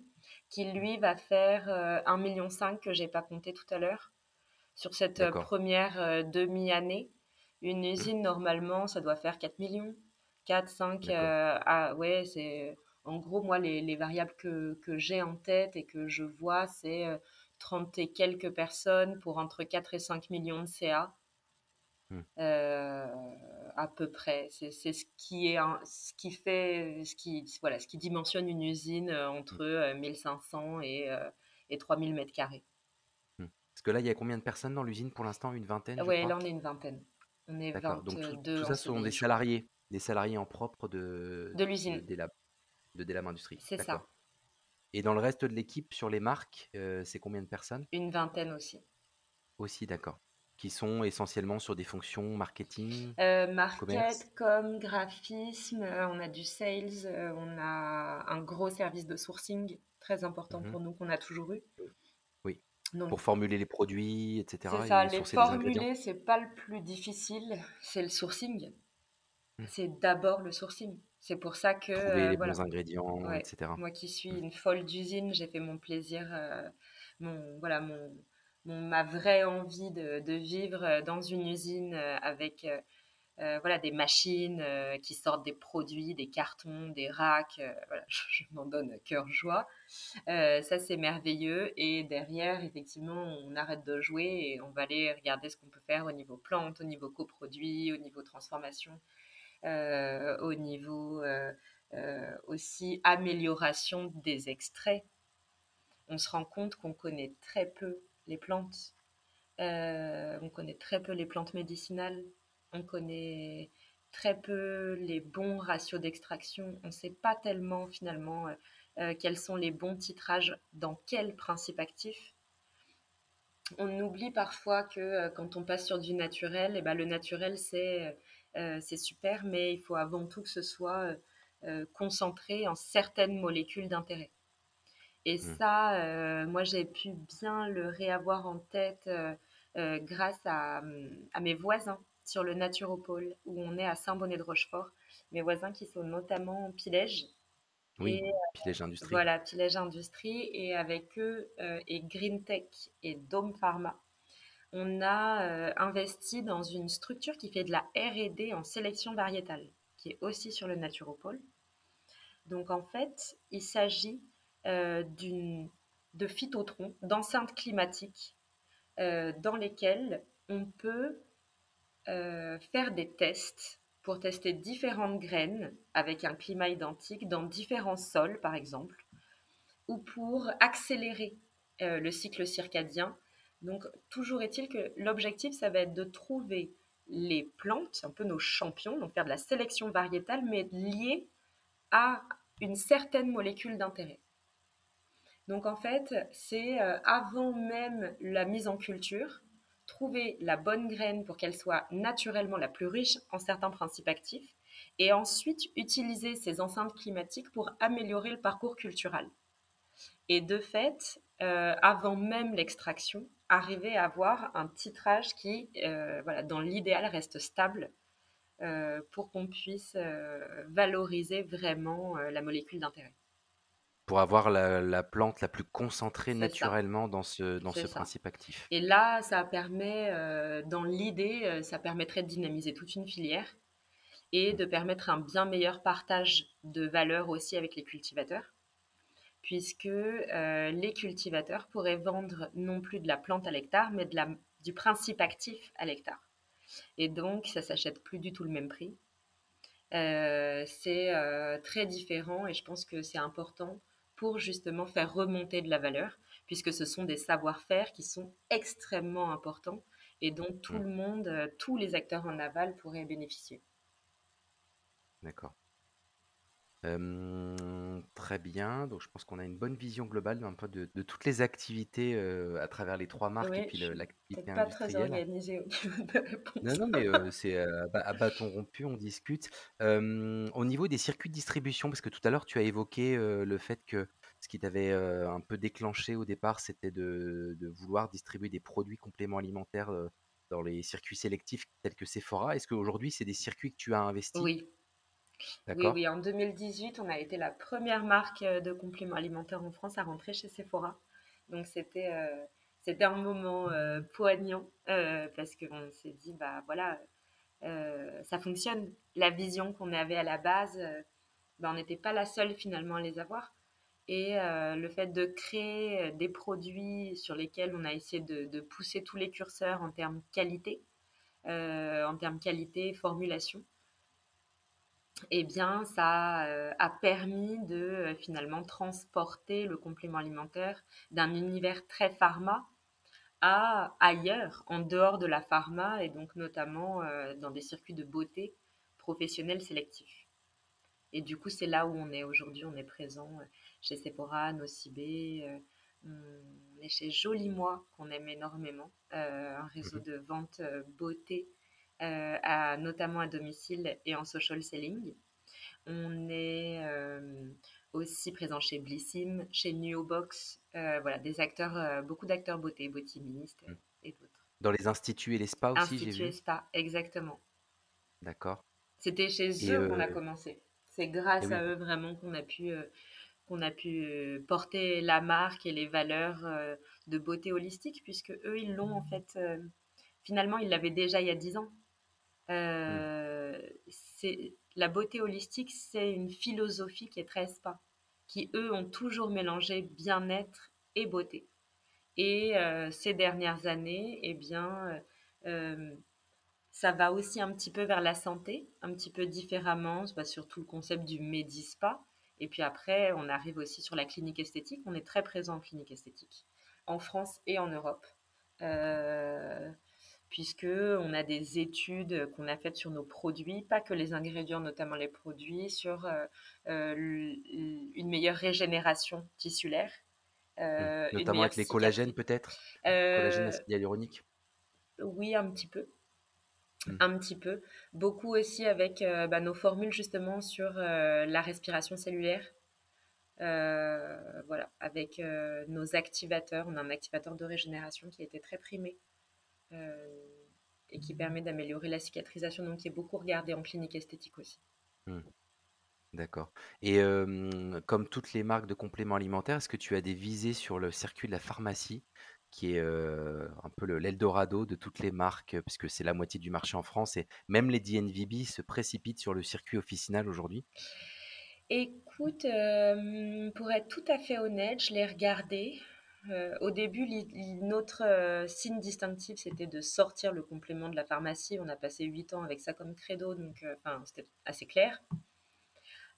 qui lui va faire 1,5 million que j'ai pas compté tout à l'heure. Sur cette première demi-année, une mmh. usine, normalement, ça doit faire 4 millions. 4, 5, ah ouais, c'est en gros, moi, les, variables que, j'ai en tête et que je vois, c'est 30 euh, et quelques personnes pour entre 4 et 5 millions de CA. Hmm. Euh, à peu près. C'est ce qui est ce qui fait ce qui voilà ce qui dimensionne une usine euh, entre 1500 et, et 3000 mètres carrés. Hmm. Parce que là, il y a combien de personnes dans l'usine pour l'instant? Une vingtaine Oui, là on est une vingtaine. On est 22. Donc tout, ça sont des salariés, des salariés en propre de de l'usine. Des, de Delam Industrie. C'est ça. Et dans le reste de l'équipe, sur les marques, euh, c'est combien de personnes? Une vingtaine aussi. Aussi, d'accord. Qui sont essentiellement sur des fonctions marketing euh, Market, com, graphisme, euh, on a du sales, on a un gros service de sourcing très important mhm. pour nous qu'on a toujours eu. Oui. pour formuler les produits, etc. C'est ça, les formuler, c'est pas le plus difficile, c'est le sourcing. Mmh. C'est d'abord le sourcing. C'est pour ça que. Trouver euh, les bons ingrédients, etc. Moi qui suis mmh. une folle d'usine, j'ai fait mon plaisir, euh, mon, voilà, mon, ma vraie envie de, de, vivre euh, dans une usine avec voilà, des machines qui sortent des produits, des cartons, des racks. voilà, je, m'en donne cœur joie. ça, c'est merveilleux. Et derrière, effectivement, on arrête de jouer et on va aller regarder ce qu'on peut faire au niveau plante, au niveau coproduit, au niveau transformation. Euh, au niveau euh, euh, aussi amélioration des extraits. On se rend compte qu'on connaît très peu les plantes. on connaît très peu les plantes médicinales. On connaît très peu les bons ratios d'extraction. On ne sait pas tellement finalement quels sont les bons titrages dans quel principe actif. On oublie parfois que quand on passe sur du naturel, et eh ben, le naturel c'est c'est super, mais il faut avant tout que ce soit euh, euh, concentré en certaines molécules d'intérêt. Et mmh. ça, moi, j'ai pu bien le réavoir en tête grâce à, mes voisins sur le Naturopole, où on est à Saint-Bonnet-de-Rochefort. Mes voisins qui sont notamment Pilège. Oui, Pilège Industrie. Voilà, Pilège Industrie. Et avec eux, et Green Tech et Dome Pharma, on a investi dans une structure qui fait de la R&D en sélection variétale, qui est aussi sur le Naturopole. Donc en fait, il s'agit d'une de phytotrons, d'enceintes climatiques dans lesquelles on peut faire des tests pour tester différentes graines avec un climat identique dans différents sols, par exemple, ou pour accélérer le cycle circadien donc, toujours est-il que l'objectif, ça va être de trouver les plantes, un peu nos champions, donc faire de la sélection variétale, mais liée à une certaine molécule d'intérêt. Donc en fait, c'est euh, avant même la mise en culture, trouver la bonne graine pour qu'elle soit naturellement la plus riche en certains principes actifs, et ensuite utiliser ces enceintes climatiques pour améliorer le parcours culturel. Et de fait, euh, avant même l'extraction, arriver à avoir un titrage qui, euh, voilà, dans l'idéal, reste stable euh, pour qu'on puisse valoriser vraiment la molécule d'intérêt. Pour avoir la, plante la plus concentrée naturellement dans ce, dans ce principe actif. Et là, ça permet, dans l'idée, ça permettrait de dynamiser toute une filière et de permettre un bien meilleur partage de valeur aussi avec les cultivateurs puisque euh, les cultivateurs pourraient vendre non plus de la plante à l'hectare, mais de la, du principe actif à l'hectare. Et donc, ça s'achète plus du tout le même prix. Euh, c'est euh, très différent et je pense que c'est important pour justement faire remonter de la valeur, puisque ce sont des savoir-faire qui sont extrêmement importants et dont tout mmh. le monde, tous les acteurs en aval pourraient bénéficier. D'accord très bien, donc je pense qu'on a une bonne vision globale un peu de toutes les activités, à travers les trois marques et puis l'activité pas très organisée au niveau de Non, non, mais c'est, à bâton rompu, on discute. au niveau des circuits de distribution, parce que tout à l'heure tu as évoqué, le fait que ce qui t'avait, un peu déclenché au départ, c'était de de vouloir distribuer des produits compléments alimentaires, dans les circuits sélectifs tels que Sephora. Est-ce qu'aujourd'hui c'est des circuits que tu as investis? Oui. Oui, oui, en 2018, on a été la première marque euh, de compléments alimentaires en France à rentrer chez Sephora. Donc c'était euh, c'était un moment euh, poignant parce qu'on s'est dit bah voilà ça fonctionne. La vision qu'on avait à la base, bah, on n'était pas la seule finalement à les avoir. Et le fait de créer des produits sur lesquels on a essayé de, de pousser tous les curseurs en termes qualité, en termes qualité, formulation, eh bien, ça euh, a permis de euh, finalement transporter le complément alimentaire d'un univers très pharma à ailleurs, en dehors de la pharma, et donc notamment euh, dans des circuits de beauté professionnels sélectifs. Et du coup, c'est là où on est aujourd'hui. On est présent chez Sephora, Nocibé, on est chez Joli Moi, qu'on aime énormément, un réseau mhm. de vente beauté euh, notamment à domicile et en social selling. On est euh, aussi présent chez Blissim, chez Nuobox, euh, voilà, des acteurs, beaucoup d'acteurs beauté, botimistes hmm. et d'autres. Dans les instituts et les spas aussi, j'ai vu. et spas, exactement. D'accord. C'était chez eux qu'on a commencé. C'est grâce à eux vraiment qu'on a pu qu'on a pu porter la marque et les valeurs de beauté holistique, puisque eux, ils l'ont en fait, finalement, ils l'avaient déjà il y a dix ans. Euh, c'est la beauté holistique, c'est une philosophie qui est très spa, qui eux ont toujours mélangé bien-être et beauté. Et euh, ces dernières années, eh bien, euh, ça va aussi un petit peu vers la santé, un petit peu différemment, bah, surtout le concept du Medispa. Et puis après, on arrive aussi sur la clinique esthétique. On est très présent en clinique esthétique, en France et en Europe. Puisque on a des études qu'on a faites sur nos produits, pas que les ingrédients, notamment les produits, sur euh, euh, une meilleure régénération tissulaire. Euh, notamment avec les collagènes peut-être? Collagène hyaluronique Oui, un petit peu. Hmm. Un petit peu. Beaucoup aussi avec bah, nos formules justement sur la respiration cellulaire. voilà, avec nos activateurs. On a un activateur de régénération qui a été très primé et qui permet d'améliorer la cicatrisation, donc qui est beaucoup regardé en clinique esthétique aussi. Mmh. D'accord. Et comme toutes les marques de compléments alimentaires, est-ce que tu as des visées sur le circuit de la pharmacie qui est un peu l'Eldorado de toutes les marques, puisque c'est la moitié du marché en France, et même les DNVB se précipitent sur le circuit officinal aujourd'hui? Écoute, pour être tout à fait honnête, je l'ai regardé. Au début, notre signe distinctif, c'était de sortir le complément de la pharmacie. On a passé huit ans avec ça comme credo, donc c'était assez clair.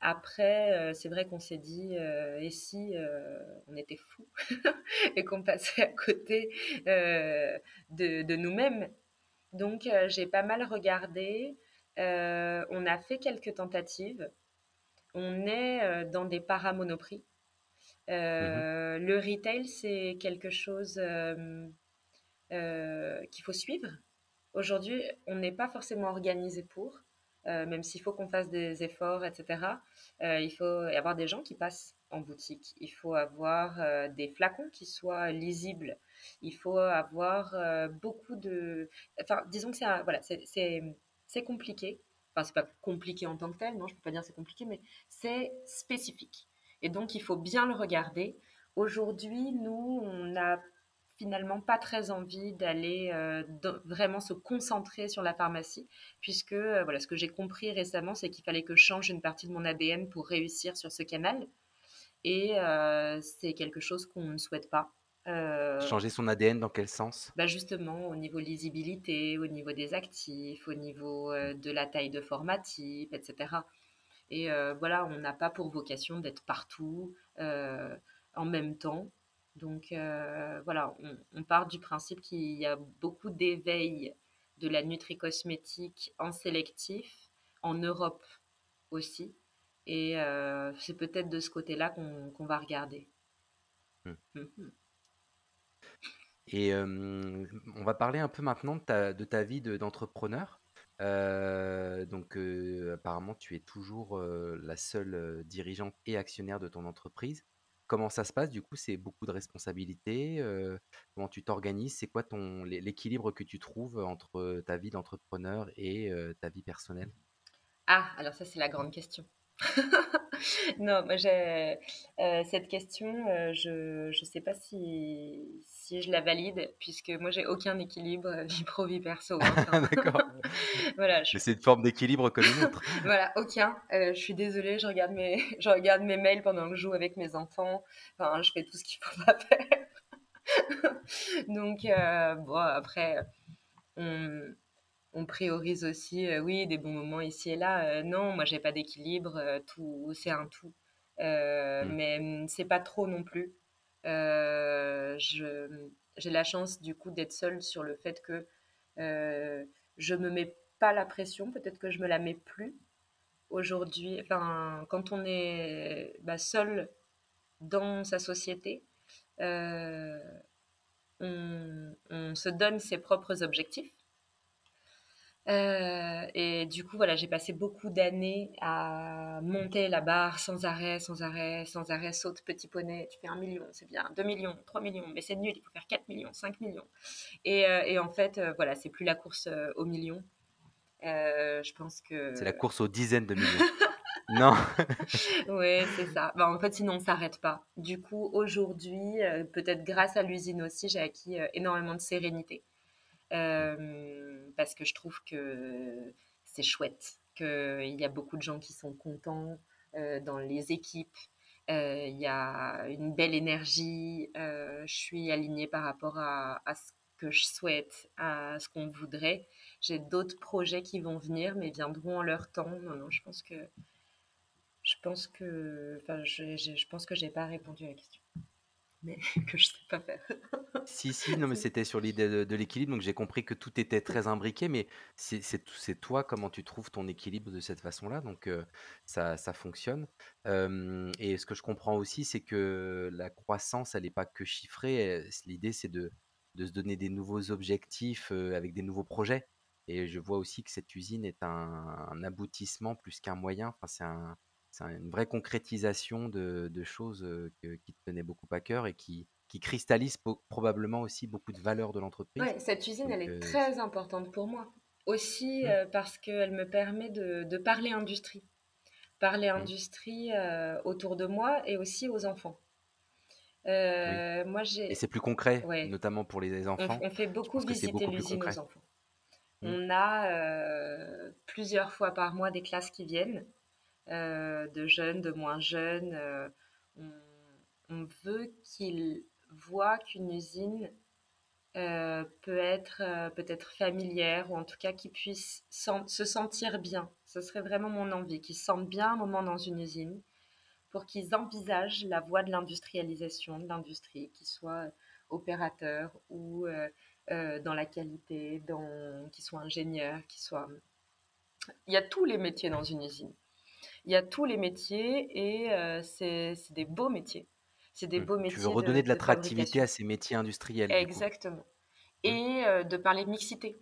Après, euh, c'est vrai qu'on s'est dit, euh, et si euh, on était fous et qu'on passait à côté de, de nous-mêmes Donc, j'ai pas mal regardé. on a fait quelques tentatives. On est dans des paramonoprix. Mmh le retail, c'est quelque chose qu'il faut suivre. Aujourd'hui, on n'est pas forcément organisé pour. Euh, même s'il faut qu'on fasse des efforts, etc. Euh, il faut avoir des gens qui passent en boutique. Il faut avoir euh, des flacons qui soient lisibles. Il faut avoir beaucoup de... Enfin, disons que c'est voilà, c'est compliqué. Enfin, c'est pas compliqué en tant que tel, non, je peux pas dire c'est compliqué, mais c'est spécifique. Et donc, il faut bien le regarder. Aujourd'hui, nous, on n'a finalement pas très envie d'aller euh, vraiment se concentrer sur la pharmacie, puisque euh, voilà, ce que j'ai compris récemment, c'est qu'il fallait que je change une partie de mon ADN pour réussir sur ce canal. Et euh, c'est quelque chose qu'on ne souhaite pas. Changer son ADN dans quel sens? bah Justement, au niveau lisibilité, au niveau des actifs, au niveau de la taille de format type, etc. Et voilà, on n'a pas pour vocation d'être partout en même temps. Donc euh, voilà, on, part du principe qu'il y a beaucoup d'éveil de la nutri-cosmétique en sélectif, en Europe aussi. Et euh, c'est peut-être de ce côté-là qu'on va regarder. Mmh. Mmh Et on va parler un peu maintenant de ta, de ta vie d'entrepreneur. Euh, donc apparemment tu es toujours la seule dirigeante et actionnaire de ton entreprise. Comment ça se passe? Du coup? C'est beaucoup de responsabilités, comment tu t'organises? C'est quoi ton l'équilibre que tu trouves entre, ta vie d'entrepreneur et ta vie personnelle? Ah, alors ça, c'est la grande question. Non, moi j'ai euh, cette question, euh, je ne sais pas si, si je la valide, puisque moi j'ai aucun équilibre euh, vie pro, vie perso. Hein. D'accord. voilà, je... C'est une forme d'équilibre comme une autre. voilà, aucun. je suis désolée, je regarde, mes, je regarde mes mails pendant que je joue avec mes enfants. Enfin, je fais tout ce qu'il faut pas faire. Donc, bon, après, on, on priorise aussi, euh, oui, des bons moments ici et là. Euh, non, moi, j'ai pas d'équilibre. Euh, tout, c'est un tout. Mm. Mais mm, c'est pas trop non plus. j'ai la chance du coup d'être seule sur le fait que je me mets pas la pression. Peut-être que je me la mets plus aujourd'hui. Enfin, quand on est bah, seul dans sa société, on, se donne ses propres objectifs. Euh, et du coup, voilà, j'ai passé beaucoup d'années à monter la barre sans arrêt, sans arrêt, sans arrêt. Saute petit poney, tu fais un million, c'est bien. 2 millions, 3 millions, mais c'est nul, il faut faire 4 millions, 5 millions. Et, euh, et en fait, euh, voilà, c'est plus la course au million. je pense que. C'est la course aux dizaines de millions. non. oui, c'est ça. Bah, en fait, sinon, on ne s'arrête pas. Du coup, aujourd'hui, peut-être grâce à l'usine aussi, j'ai acquis énormément de sérénité. Euh, parce que je trouve que c'est chouette, qu'il y a beaucoup de gens qui sont contents euh, dans les équipes. Euh, il y a une belle énergie. je suis alignée par rapport à, ce que je souhaite, à ce qu'on voudrait. J'ai d'autres projets qui vont venir, mais viendront en leur temps. Non, non, je pense que je pense que, je, je pense que j'ai pas répondu à la question mais que je ne sais pas faire. si, si, non, mais c'était sur l'idée de, l'équilibre, donc j'ai compris que tout était très imbriqué, mais c'est toi comment tu trouves ton équilibre de cette façon-là, donc ça, ça fonctionne. et ce que je comprends aussi, c'est que la croissance, elle n'est pas que chiffrée, l'idée c'est de, de se donner des nouveaux objectifs avec des nouveaux projets. Et je vois aussi que cette usine est un, un aboutissement plus qu'un moyen, enfin, c'est un, c'est une vraie concrétisation de, choses qui te tenaient beaucoup à cœur et qui, qui cristallisent probablement aussi beaucoup de valeurs de l'entreprise. Ouais, cette usine, elle est très importante pour moi. Aussi mmh. parce qu'elle me permet de, parler industrie. Parler mmh. industrie autour de moi et aussi aux enfants. Moi, j'ai. Et c'est plus concret, Ouais. notamment pour les enfants? on fait beaucoup visiter l'usine aux enfants. Mm. On a plusieurs fois par mois des classes qui viennent, de jeunes, de moins jeunes. euh, on, veut qu'ils voient qu'une usine euh, peut être euh, peut-être familière ou en tout cas qu'ils puissent sen- se sentir bien. Ce serait vraiment mon envie, qu'ils se sentent bien un moment dans une usine pour qu'ils envisagent la voie de l'industrialisation, de l'industrie, qu'ils soient opérateurs ou euh, euh, dans la qualité, qu'ils soient ingénieurs, qu'ils soient... Il y a tous les métiers dans une usine. Il y a tous les métiers et euh, c'est des beaux métiers. C'est des Mm. beaux Tu veux métiers redonner de, de l'attractivité à ces métiers industriels. Exactement. Mm. Et euh, de parler de mixité.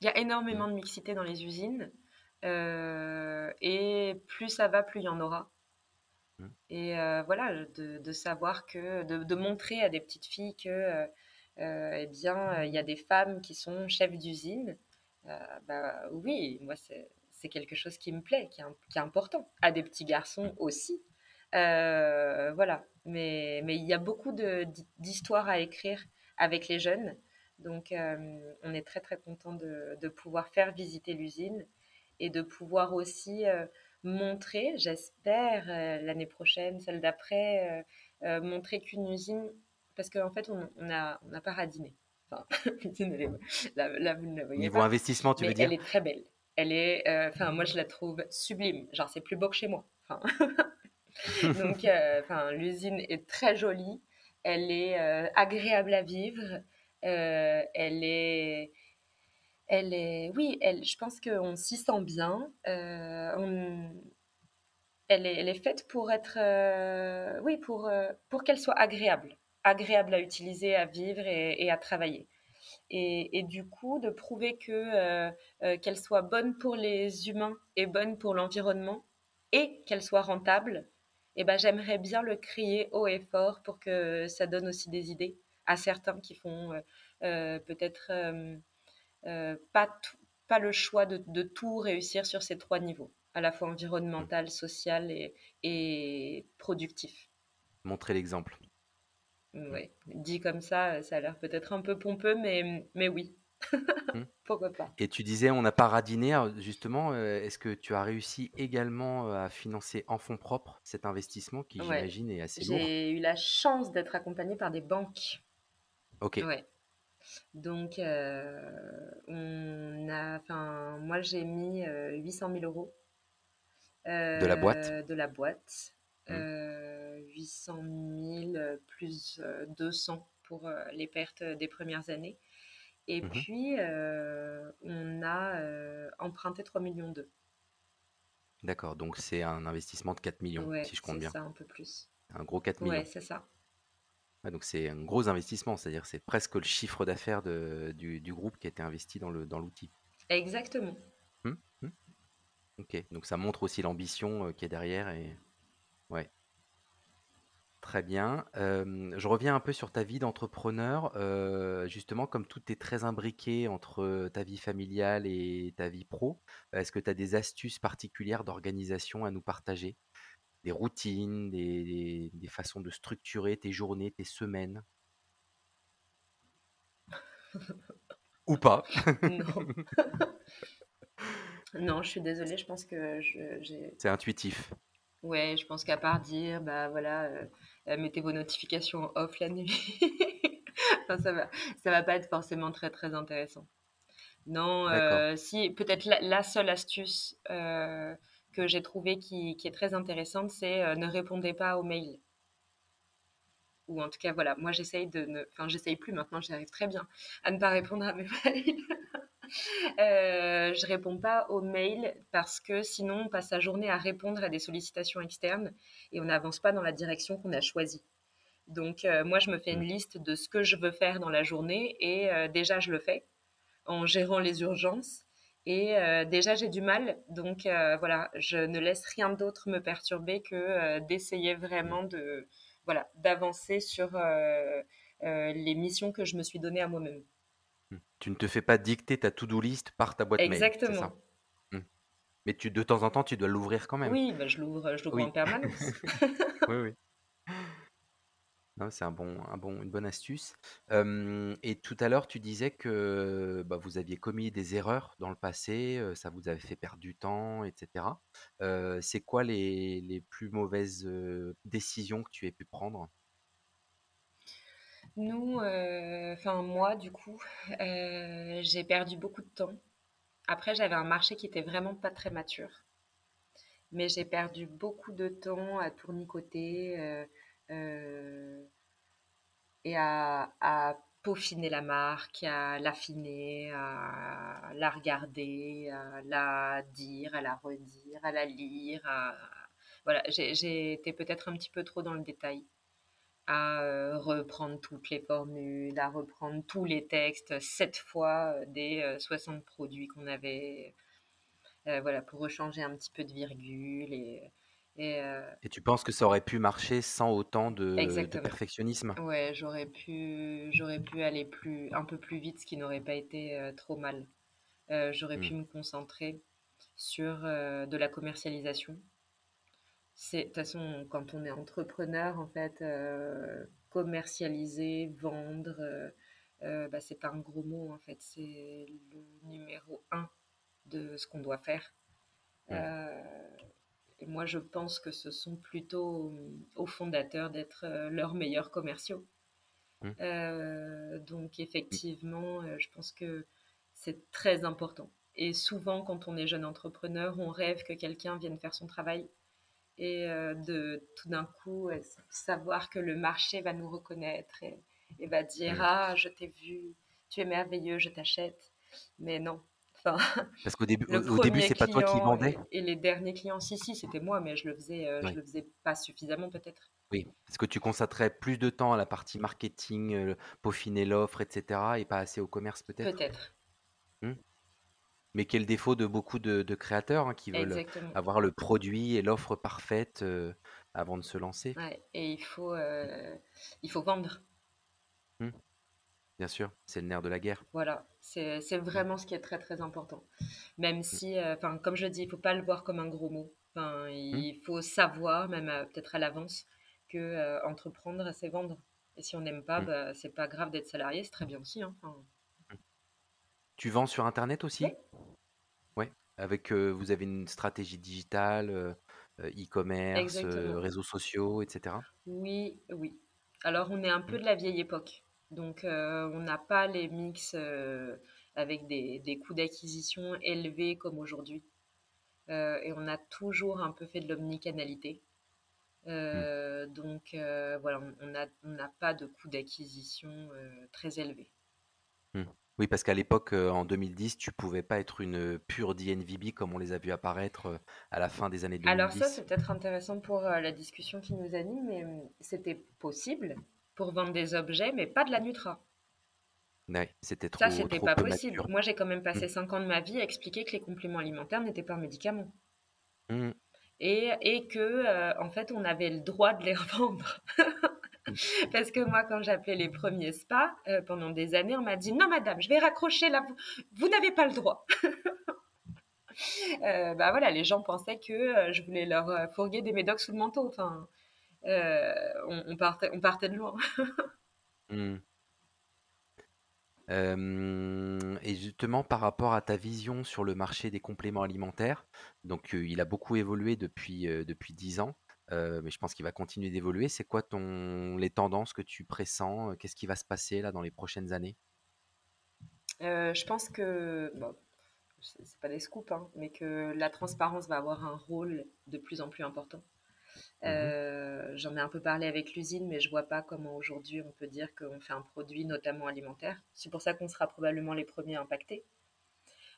Il y a Mm. énormément de mixité dans les usines. euh, et plus ça va, plus il y en aura. Et voilà, de, de savoir que, de, de montrer à des petites filles que, eh bien, il y a des femmes qui sont chefs d'usine. Euh, bah oui, moi, c'est, c'est quelque chose qui me plaît, qui est, im- qui est important. À des petits garçons aussi. Euh, voilà. Mais, mais il y a beaucoup d'histoires à écrire avec les jeunes. Donc, euh, on est très, très content de, de pouvoir faire visiter l'usine et de pouvoir aussi euh, montrer, j'espère, l'année prochaine, celle d'après, montrer qu'une usine, parce qu'en fait, on on n'a on n'a pas radiné. Enfin, là, là, vous ne la voyez Niveau pas, investissement, tu mais veux dire? elle est très belle. Elle est, euh, enfin, moi, je la trouve sublime. Genre, c'est plus beau que chez moi. Enfin, donc, euh, l'usine est très jolie. Elle est euh, agréable à vivre. Elle est, elle est, oui, elle, je pense qu'on s'y sent bien. On- elle est, elle est faite pour être, oui, pour, pour qu'elle soit agréable, agréable à utiliser, à vivre et, et à travailler. Et, du coup, de prouver que euh, euh, qu'elle soit bonne pour les humains et bonne pour l'environnement et qu'elle soit rentable, eh ben, j'aimerais bien le crier haut et fort pour que ça donne aussi des idées à certains qui font euh, peut-être pas, pas le choix de, de tout réussir sur ces trois niveaux, à la fois environnemental, social et, et productif. Montrer l'exemple. Ouais. Dit comme ça, ça a l'air peut-être un peu pompeux, mais, mais oui, Mm. pourquoi pas. Et tu disais, on n'a pas radiné. Alors, Justement, euh, est-ce que tu as réussi également euh, à financer en fonds propres cet investissement qui, Ouais. j'imagine, est assez lourd? J'ai eu la chance d'être accompagnée par des banques. Ok. Ouais. Donc, euh, on a, enfin, moi j'ai mis euh, 800 000 euros De la boîte? euh, de la boîte. Mm. Euh, 800 000 euh, plus euh, 200 pour euh, les pertes des premières années. Et Mhm. puis, euh, on a euh, emprunté 3 millions d'euros. D'accord. Donc, c'est un investissement de 4 millions, Ouais, si je compte bien. ça, un peu plus. Un gros 4 Ouais, millions. c'est ça. Ouais, donc, c'est un gros investissement. C'est-à-dire, c'est presque le chiffre d'affaires du, du groupe qui a été investi dans le, dans l'outil. Exactement. Hmm, hmm. Ok. Donc, ça montre aussi l'ambition euh, qui est derrière. Et... Ouais. Très bien. Euh, je reviens un peu sur ta vie d'entrepreneur. Euh, justement, comme tout est très imbriqué entre ta vie familiale et ta vie pro, est-ce que tu as des astuces particulières d'organisation à nous partager? Des routines, des, des- des façons de structurer tes journées, tes semaines? Ou pas? Non. Non, je suis désolée, je pense que j'ai... C'est intuitif. Ouais, je pense qu'à part dire, bah voilà, euh, euh, mettez vos notifications off la nuit, Enfin, ça va, ça va pas être forcément très très intéressant. Non, D'accord. euh, si peut-être la, la seule astuce euh, que j'ai trouvée qui, qui est très intéressante, c'est euh, ne répondez pas aux mails. Ou en tout cas, voilà, moi j'essaye de ne... Enfin, j'essaye plus maintenant, j'y arrive très bien à ne pas répondre à mes mails. Euh, je réponds pas aux mails parce que sinon on passe sa journée à répondre à des sollicitations externes et on n'avance pas dans la direction qu'on a choisie. Donc euh, moi je me fais une Mm. liste de ce que je veux faire dans la journée et euh, déjà je le fais en gérant les urgences et euh, déjà j'ai du mal donc voilà je ne laisse rien d'autre me perturber que d'essayer vraiment de voilà d'avancer sur les missions que je me suis données à moi-même. Hmm. Tu ne te fais pas dicter ta to-do list par ta boîte mail, c'est ça? Exactement. Mais tu, de temps en temps, tu dois l'ouvrir quand même. Oui, bah, je l'ouvre, je l'ouvre Oui. en permanence. Oui, oui. C'est un bon un bon une bonne astuce. Et tout à l'heure, tu disais que, bah, vous aviez commis des erreurs dans le passé, ça vous avait fait perdre du temps et cetera. Heu, c'est quoi les les plus mauvaises, décisions que tu aies pu prendre? Nous, heu, enfin moi du coup, heu, j'ai perdu beaucoup de temps. Après j'avais un marché qui était vraiment pas très mature, mais j'ai perdu beaucoup de temps à tournicoter, heu et à peaufiner la marque, à l'affiner, à la regarder, à la dire, à la redire, à la lire, voilà, j'ai été peut-être un petit peu trop dans le détail. À euh, reprendre toutes les formules, à reprendre tous les textes sept fois euh, des euh, 60 produits qu'on avait, euh, voilà, pour rechanger un petit peu de virgule et, et euh, Et tu penses que ça aurait pu marcher sans autant de perfectionnisme? Ouais, j'aurais pu, j'aurais pu aller plus, un peu plus vite, ce qui n'aurait pas été euh, trop mal. Euh, j'aurais Mmh, pu me concentrer sur euh, de la commercialisation. C'est, de toute façon, quand on est entrepreneur, en fait, euh, commercialiser, vendre, euh, euh, bah, c'est pas un gros mot, en fait, c'est le numéro un de ce qu'on doit faire. mmh, Euh, et moi, je pense que ce sont plutôt aux fondateurs d'être euh, leurs meilleurs commerciaux. mmh, Euh, donc, mmh, effectivement, euh, je pense que c'est très important. Et souvent, quand on est jeune entrepreneur, on rêve que quelqu'un vienne faire son travail et euh, de tout d'un coup euh, savoir que le marché va nous reconnaître et, et va dire mmh. ah je t'ai vu tu es merveilleux je t'achète mais non enfin Parce qu'au début au début, c'est pas toi qui vendais? et, et les derniers clients si si c'était moi mais je le faisais euh, je le faisais pas suffisamment peut-être oui. Est-ce que tu consacrais plus de temps à la partie marketing, peaufiner l'offre et cetera et pas assez au commerce peut-être? peut-être. Mais qui est le défaut de beaucoup de de créateurs, hein, qui veulent exactement avoir le produit et l'offre parfaite, heu, avant de se lancer. ouais. et il faut euh, il faut vendre Mmh. Bien sûr, c'est le nerf de la guerre. voilà c'est Mmh, vraiment ce qui est très très important Même mmh, si, euh, comme je dis, il faut pas le voir comme un gros mot. Enfin, il faut savoir, même euh, peut-être à l'avance, que euh, entreprendre, c'est vendre. Et si on n'aime pas, bah, c'est pas grave d'être salarié, c'est très bien aussi. hein. Enfin. Tu vends sur internet oui, aussi? Ouais, avec, heu, vous avez une stratégie digitale, heu heu, e-commerce, exactement. réseaux sociaux et cetera? Oui, oui. Alors, on est un peu Mmh, de la vieille époque. Donc, euh, on n'a pas les mix euh, avec des, des coûts d'acquisition élevés comme aujourd'hui. Euh, et on a toujours un peu fait de l'omnicanalité. mmh, Euh, donc euh, voilà, on n'a on n'a pas de coût d'acquisition euh, très élevé. mmh. Oui, parce qu'à l'époque, heu, en 2010, tu pouvais pas être une, pure DNVB comme on les a vus apparaître, heu, à la fin des années Alors ça, 2010. c'est peut-être intéressant pour euh, la discussion qui nous anime, mais euh, c'était possible pour vendre des objets, mais pas de la Nutra. Ouais, c'était Ça, trop c'était trop pas possible. Moi, j'ai quand même Mmh, passé cinq ans de ma vie à expliquer que les compléments alimentaires n'étaient pas un médicament. mmh, Et, et que, euh, en fait, on avait le droit de les revendre. Parce que moi, quand j'appelais les premiers spas, euh, pendant des années, on m'a dit Non, madame, je vais raccrocher là, vous, n'avez pas le droit. Euh, bah voilà, les gens pensaient que euh, je voulais leur euh, fourguer des médocs sous le manteau. Enfin, on, partait, de loin. Hem et justement par rapport à ta vision sur le marché des compléments alimentaires, donc il a beaucoup évolué depuis, depuis 10 ans, heu, mais je pense qu'il va continuer d'évoluer. C'est quoi ton les tendances que tu pressens? Qu'est-ce qui va se passer là dans les prochaines années? Euh, je pense que, bon, c'est c'est pas des scoops, hein, mais que la transparence va avoir un rôle de plus en plus important. Mmh Euh, J'en ai un peu parlé avec l'usine, mais je vois pas comment aujourd'hui on peut dire qu'on fait un produit notamment alimentaire. C'est pour ça qu'on sera probablement les premiers impactés.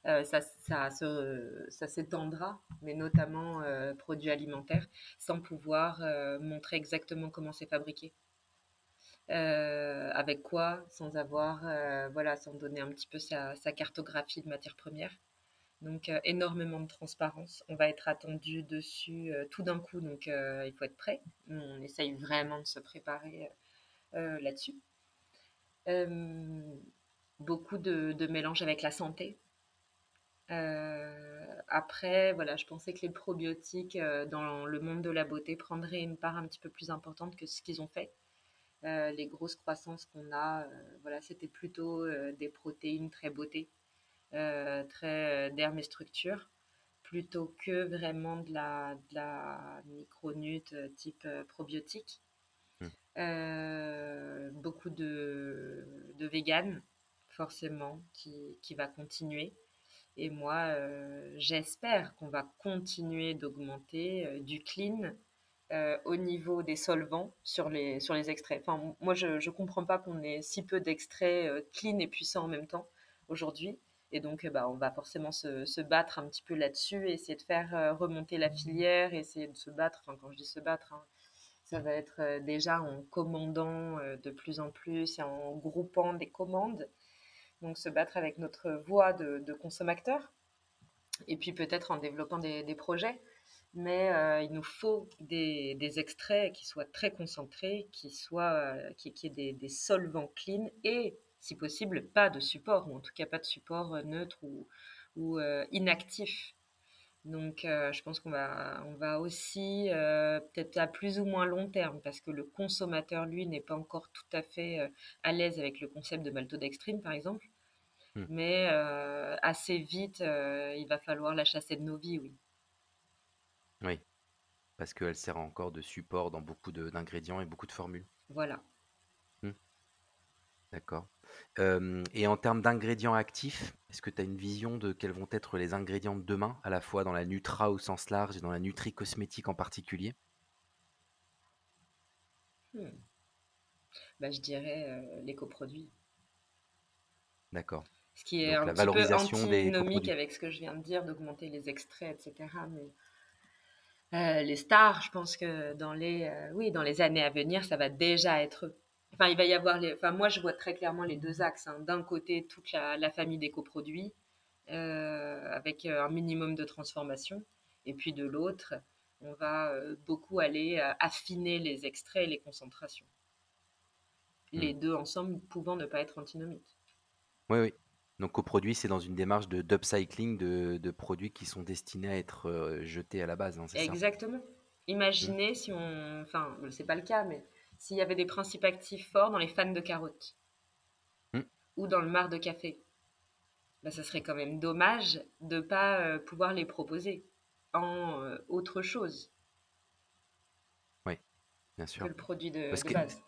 Euh, ça, ça, s'étendra, mais notamment euh, produits alimentaires, sans pouvoir euh, montrer exactement comment c'est fabriqué. Avec quoi, sans avoir, voilà, sans donner un petit peu sa, cartographie de matières premières. Donc énormément de transparence. On va être attendu dessus tout d'un coup, donc il faut être prêt. On essaye vraiment de se préparer là-dessus. Beaucoup de, de mélange avec la santé. Euh, après, voilà, je pensais que les probiotiques euh, dans le monde de la beauté prendraient une part un petit peu plus importante que ce qu'ils ont fait. les grosses croissances qu'on a, voilà, c'était plutôt des protéines très beauté, très derme et structure, plutôt que vraiment de la, de la micronute type probiotique. Hmm. beaucoup de, de vegan, forcément, qui, qui va continuer. Et moi, euh, j'espère qu'on va continuer d'augmenter euh, du clean euh, au niveau des solvants sur les, sur les extraits. Enfin, moi, je ne comprends pas qu'on ait si peu d'extraits clean et puissants en même temps aujourd'hui. Et donc, bah, on va forcément se, se battre un petit peu là-dessus, essayer de faire remonter la filière, essayer de se battre. Enfin, quand je dis se battre, hein, ça va être déjà en commandant de plus en plus et en groupant des commandes donc se battre avec notre voix de, consommateur, et puis peut-être en développant des, projets. Mais euh, il nous faut des, extraits qui soient très concentrés, qui soient, euh, qui, aient des, solvants clean et, si possible, pas de support, ou en tout cas pas de support euh, neutre ou, ou inactif. Donc, je pense qu'on va, on va aussi, peut-être à plus ou moins long terme, parce que le consommateur, lui, n'est pas encore tout à fait à l'aise avec le concept de maltodextrine, par exemple. Hmm. Mais assez vite, il va falloir la chasser de nos vies, oui. Oui, parce qu'elle sert encore de support dans beaucoup d'ingrédients et beaucoup de formules. Voilà. Hmm. Et en termes d'ingrédients actifs, est-ce que tu as une vision de quels vont être les ingrédients de demain, à la fois dans la Nutra au sens large et dans la Nutri cosmétique en particulier? Hmm. bah, Je dirais euh, l'éco-produit. D'accord. Ce qui est un petit peu antinomique avec ce que je viens de dire, d'augmenter les extraits, etc. Mais euh, les stars, je pense que dans les, euh, oui, dans les années à venir, ça va déjà être Enfin, il va y avoir les. Enfin, moi, je vois très clairement les deux axes. Hein. D'un côté, toute la, famille d'éco-produits euh, avec euh, un minimum de transformation, et puis de l'autre, on va euh, beaucoup aller affiner les extraits et les concentrations. Les hmm. deux ensemble pouvant ne pas être antinomiques. Oui, oui. Donc, coproduit, c'est dans une démarche de d'upcycling de, produits qui sont destinés à être jetés à la base. Hein, Exactement. Imaginez si on. Enfin, c'est pas le cas, mais s'il y avait des principes actifs forts dans les fans de carottes hmm. ou dans le marc de café. Bah, ça serait quand même dommage de ne pas euh, pouvoir les proposer en euh, autre chose. Oui, bien sûr. Que le produit de, base.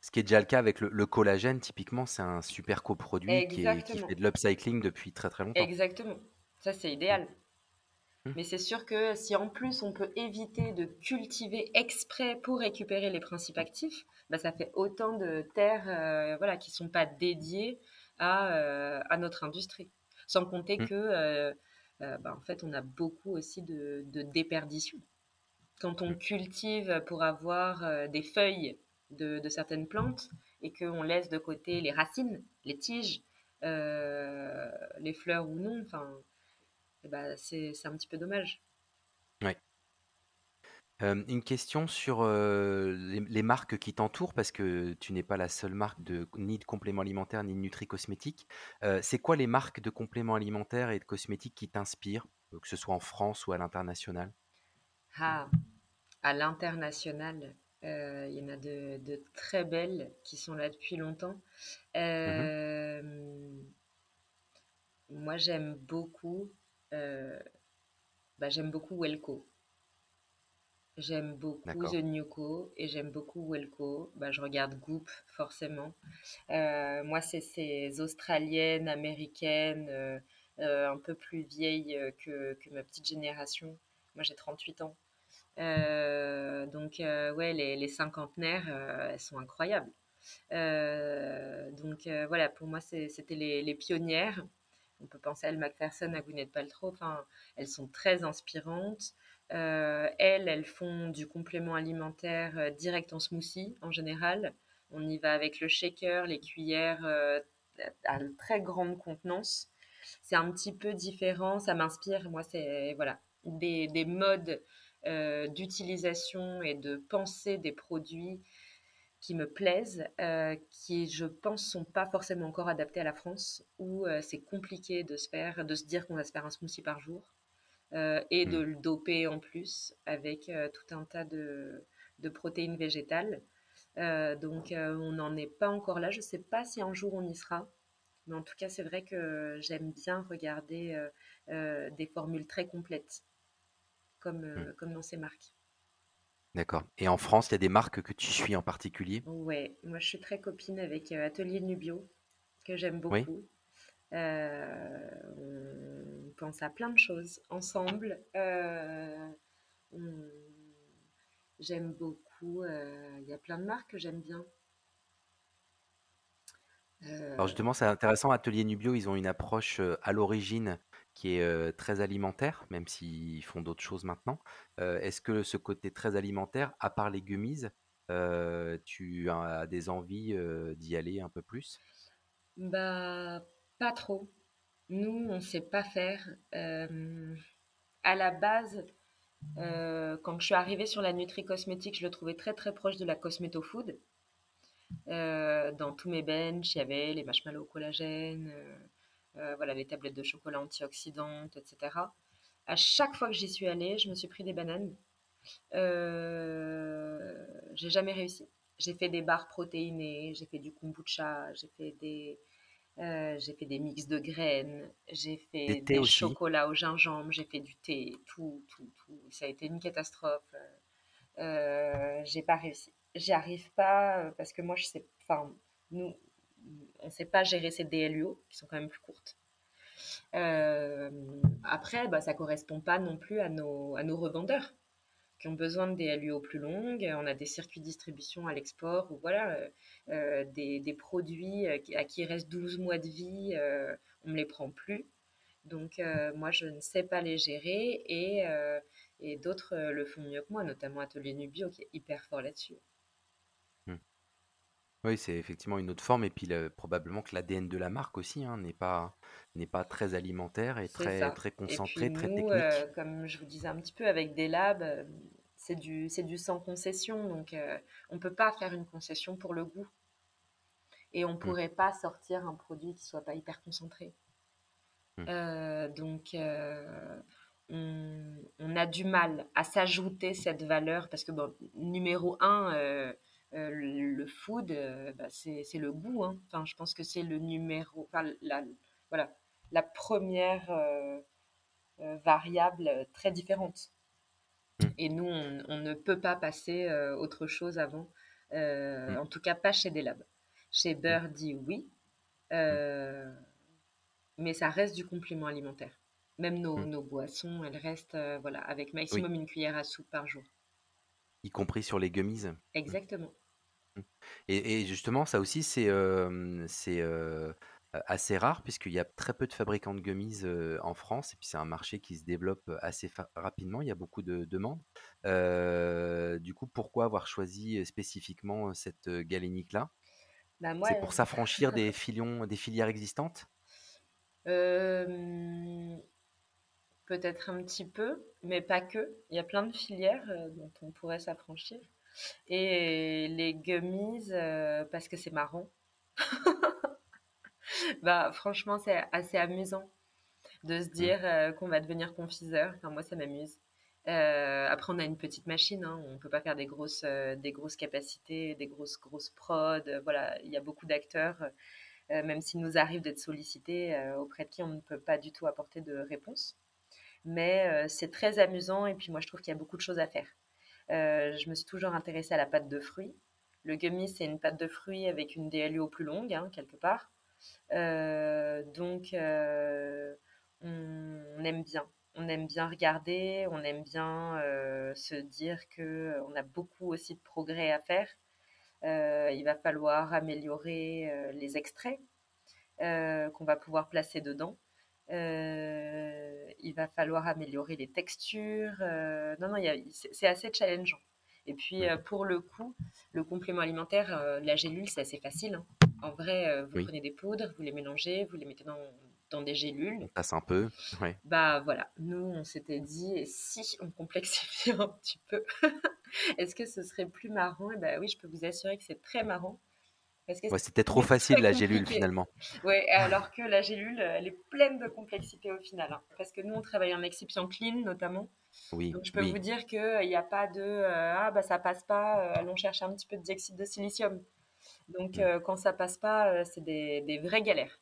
Ce qui est déjà le cas avec le, collagène, typiquement, c'est un super coproduit qui, qui, fait de l'upcycling depuis très très longtemps. Exactement. Ça, c'est idéal. Mais c'est sûr que si en plus on peut éviter de cultiver exprès pour récupérer les principes actifs, bah ça fait autant de terres euh, voilà, qui ne sont pas dédiées à, euh, à, notre industrie. Sans compter mmh. que euh, bah, en fait, on a beaucoup aussi de, de déperdition. Quand on mmh. cultive pour avoir des feuilles de, de certaines plantes et qu'on laisse de côté les racines, les tiges, les fleurs ou non, enfin bah, c'est un petit peu dommage. Oui. une question sur les, marques qui t'entourent, parce que tu n'es pas la seule marque de, ni de compléments alimentaires ni de nutri-cosmétiques. c'est quoi les marques de compléments alimentaires et de cosmétiques qui t'inspirent, que ce soit en France ou à l'international? Ah, à l'international, il y en a de, très belles qui sont là depuis longtemps. Mmh moi, j'aime beaucoup euh, bah, j'aime beaucoup Welco. J'aime beaucoup The Newco et j'aime beaucoup Welco. Bah, je regarde Goop, forcément. Euh, moi, c'est ces Australiennes, Américaines, euh, un peu plus vieilles que, que, ma petite génération. Moi, j'ai 38 ans. donc, ouais, les, les cinquantenaires, elles sont incroyables. donc, voilà, pour moi, c'était les, les, pionnières. On peut penser à Elle Macpherson, à Gwyneth Paltrow. Enfin, elles sont très inspirantes. Euh, elles, elles font du complément alimentaire euh, direct en smoothie en général. On y va avec le shaker, les cuillères euh, à très grande contenance. C'est un petit peu différent, ça m'inspire. Moi, c'est voilà des, des modes d'utilisation et de pensée des produits qui me plaisent, euh, qui je pense sont pas forcément encore adaptés à la France, où euh, c'est compliqué de se faire, de se dire qu'on va se faire un smoothie par jour euh, et de hmm. le doper en plus avec tout un tas de, de protéines végétales. donc on n'en est pas encore là. Je ne sais pas si un jour on y sera. Mais en tout cas, c'est vrai que j'aime bien regarder des formules très complètes, comme, Mmh. comme dans ces marques. D'accord. Et en France, il y a des marques que tu suis en particulier? Ouais, moi je suis très copine avec Atelier Nubio, que j'aime Oui. beaucoup. on pense à plein de choses ensemble. J'aime beaucoup. Il y a plein de marques que j'aime bien. Alors justement, c'est intéressant, Atelier Nubio, ils ont une approche à l'origine qui est très alimentaire, même s'ils font d'autres choses maintenant. Est-ce que ce côté très alimentaire, à part les gummies, tu as des envies d'y aller un peu plus? Bah, pas trop. Nous, on ne sait pas faire. à la base, quand je suis arrivée sur la nutri-cosmétique, je le trouvais très très proche de la cosméto-food. Dans tous mes benches, il y avait les marshmallows au collagène, voilà, les tablettes de chocolat antioxydantes, etc. À chaque fois que j'y suis allée, je me suis pris des bananes. j'ai jamais réussi. J'ai fait des barres protéinées, j'ai fait du kombucha, j'ai fait des, j'ai fait des mix de graines, j'ai fait des, chocolats au gingembre, j'ai fait du thé, tout, tout, tout. Ça a été une catastrophe. j'ai pas réussi j'y arrive pas euh, parce que moi, je sais, enfin, nous, on ne sait pas gérer ces DLUO qui sont quand même plus courtes. Euh, après, bah, ça correspond pas non plus à nos, revendeurs qui ont besoin de DLUO plus longues. On a des circuits de distribution à l'export ou voilà, euh, des, des, produits à qui il reste 12 mois de vie, on ne les prend plus. Donc, moi, je ne sais pas les gérer et, et d'autres le font mieux que moi, notamment Atelier Nubio qui est hyper fort là-dessus. Oui, c'est effectivement une autre forme et puis probablement que l'ADN de la marque aussi, hein, n'est pas n'est pas très alimentaire et très très concentré, très technique. Euh, comme je vous disais un petit peu avec des labs, euh, c'est du c'est du sans concession, donc euh, on peut pas faire une concession pour le goût. Et on mmh. pourrait pas sortir un produit qui soit pas hyper concentré. Mmh. donc on, a du mal à s'ajouter cette valeur parce que bon, numéro un, euh, le food, euh, bah, c'est le goût. Hein. Enfin, je pense que c'est le numéro, enfin, la, voilà, la première euh, variable très différente. Mmh. Et nous, on, ne peut pas passer autre chose avant. Mmh. En tout cas, pas chez des labs. Chez mmh. Birdie, oui. mais ça reste du complément alimentaire. Même nos, nos boissons, elles restent voilà, avec maximum une cuillère à soupe par jour. Y compris sur les gummies Exactement. Mmh. Et, justement, ça aussi, c'est c'est assez rare, puisqu'il y a très peu de fabricants de gummies en France, et puis c'est un marché qui se développe assez rapidement, il y a beaucoup de demandes. du coup, pourquoi avoir choisi spécifiquement cette galénique-là? Bah, C'est pour s'affranchir des, des filières existantes? Peut-être un petit peu, mais pas que. Il y a plein de filières dont on pourrait s'affranchir. Et les gummies, euh, parce que c'est marrant. bah, franchement, c'est assez amusant de se dire euh, qu'on va devenir confiseur. Enfin, moi, ça m'amuse. Euh, après, on a une petite machine. Hein. On ne peut pas faire des grosses, des grosses capacités, des grosses, grosses prods. voilà, il y a beaucoup d'acteurs, même s'il nous arrive d'être sollicités, auprès de qui on ne peut pas du tout apporter de réponse. Mais c'est très amusant et puis moi, je trouve qu'il y a beaucoup de choses à faire. Euh, je me suis toujours intéressée à la pâte de fruits. Le gummy, c'est une pâte de fruits avec une DLUO plus longue, hein, quelque part. Euh, donc, euh, on, aime bien. On aime bien regarder, on aime bien se dire qu'on a beaucoup aussi de progrès à faire. il va falloir améliorer les extraits qu'on va pouvoir placer dedans. Euh, il va falloir améliorer les textures. Euh, non, non, c'est assez challengeant. Et puis, euh, pour le coup, le complément alimentaire, la gélule, c'est assez facile. Hein. En vrai, vous prenez des poudres, vous les mélangez, vous les mettez dans, dans des gélules. On passe un peu. Ouais. Bah voilà, nous, on s'était dit, si on complexifie un petit peu, est-ce que ce serait plus marrant? Et bah oui, je peux vous assurer que c'est très marrant. Ouais, c'était trop facile la gélule finalement. Ouais, alors que la gélule, elle est pleine de complexité au final. hein. Parce que nous, on travaille en excipient clean notamment. Oui, Donc, je peux vous oui. dire qu'il n'y a pas de euh, ah bah ça passe pas, euh, allons chercher un petit peu de dioxyde de silicium. Donc, Mm. euh, quand ça passe pas, euh, c'est des, des vraies galères.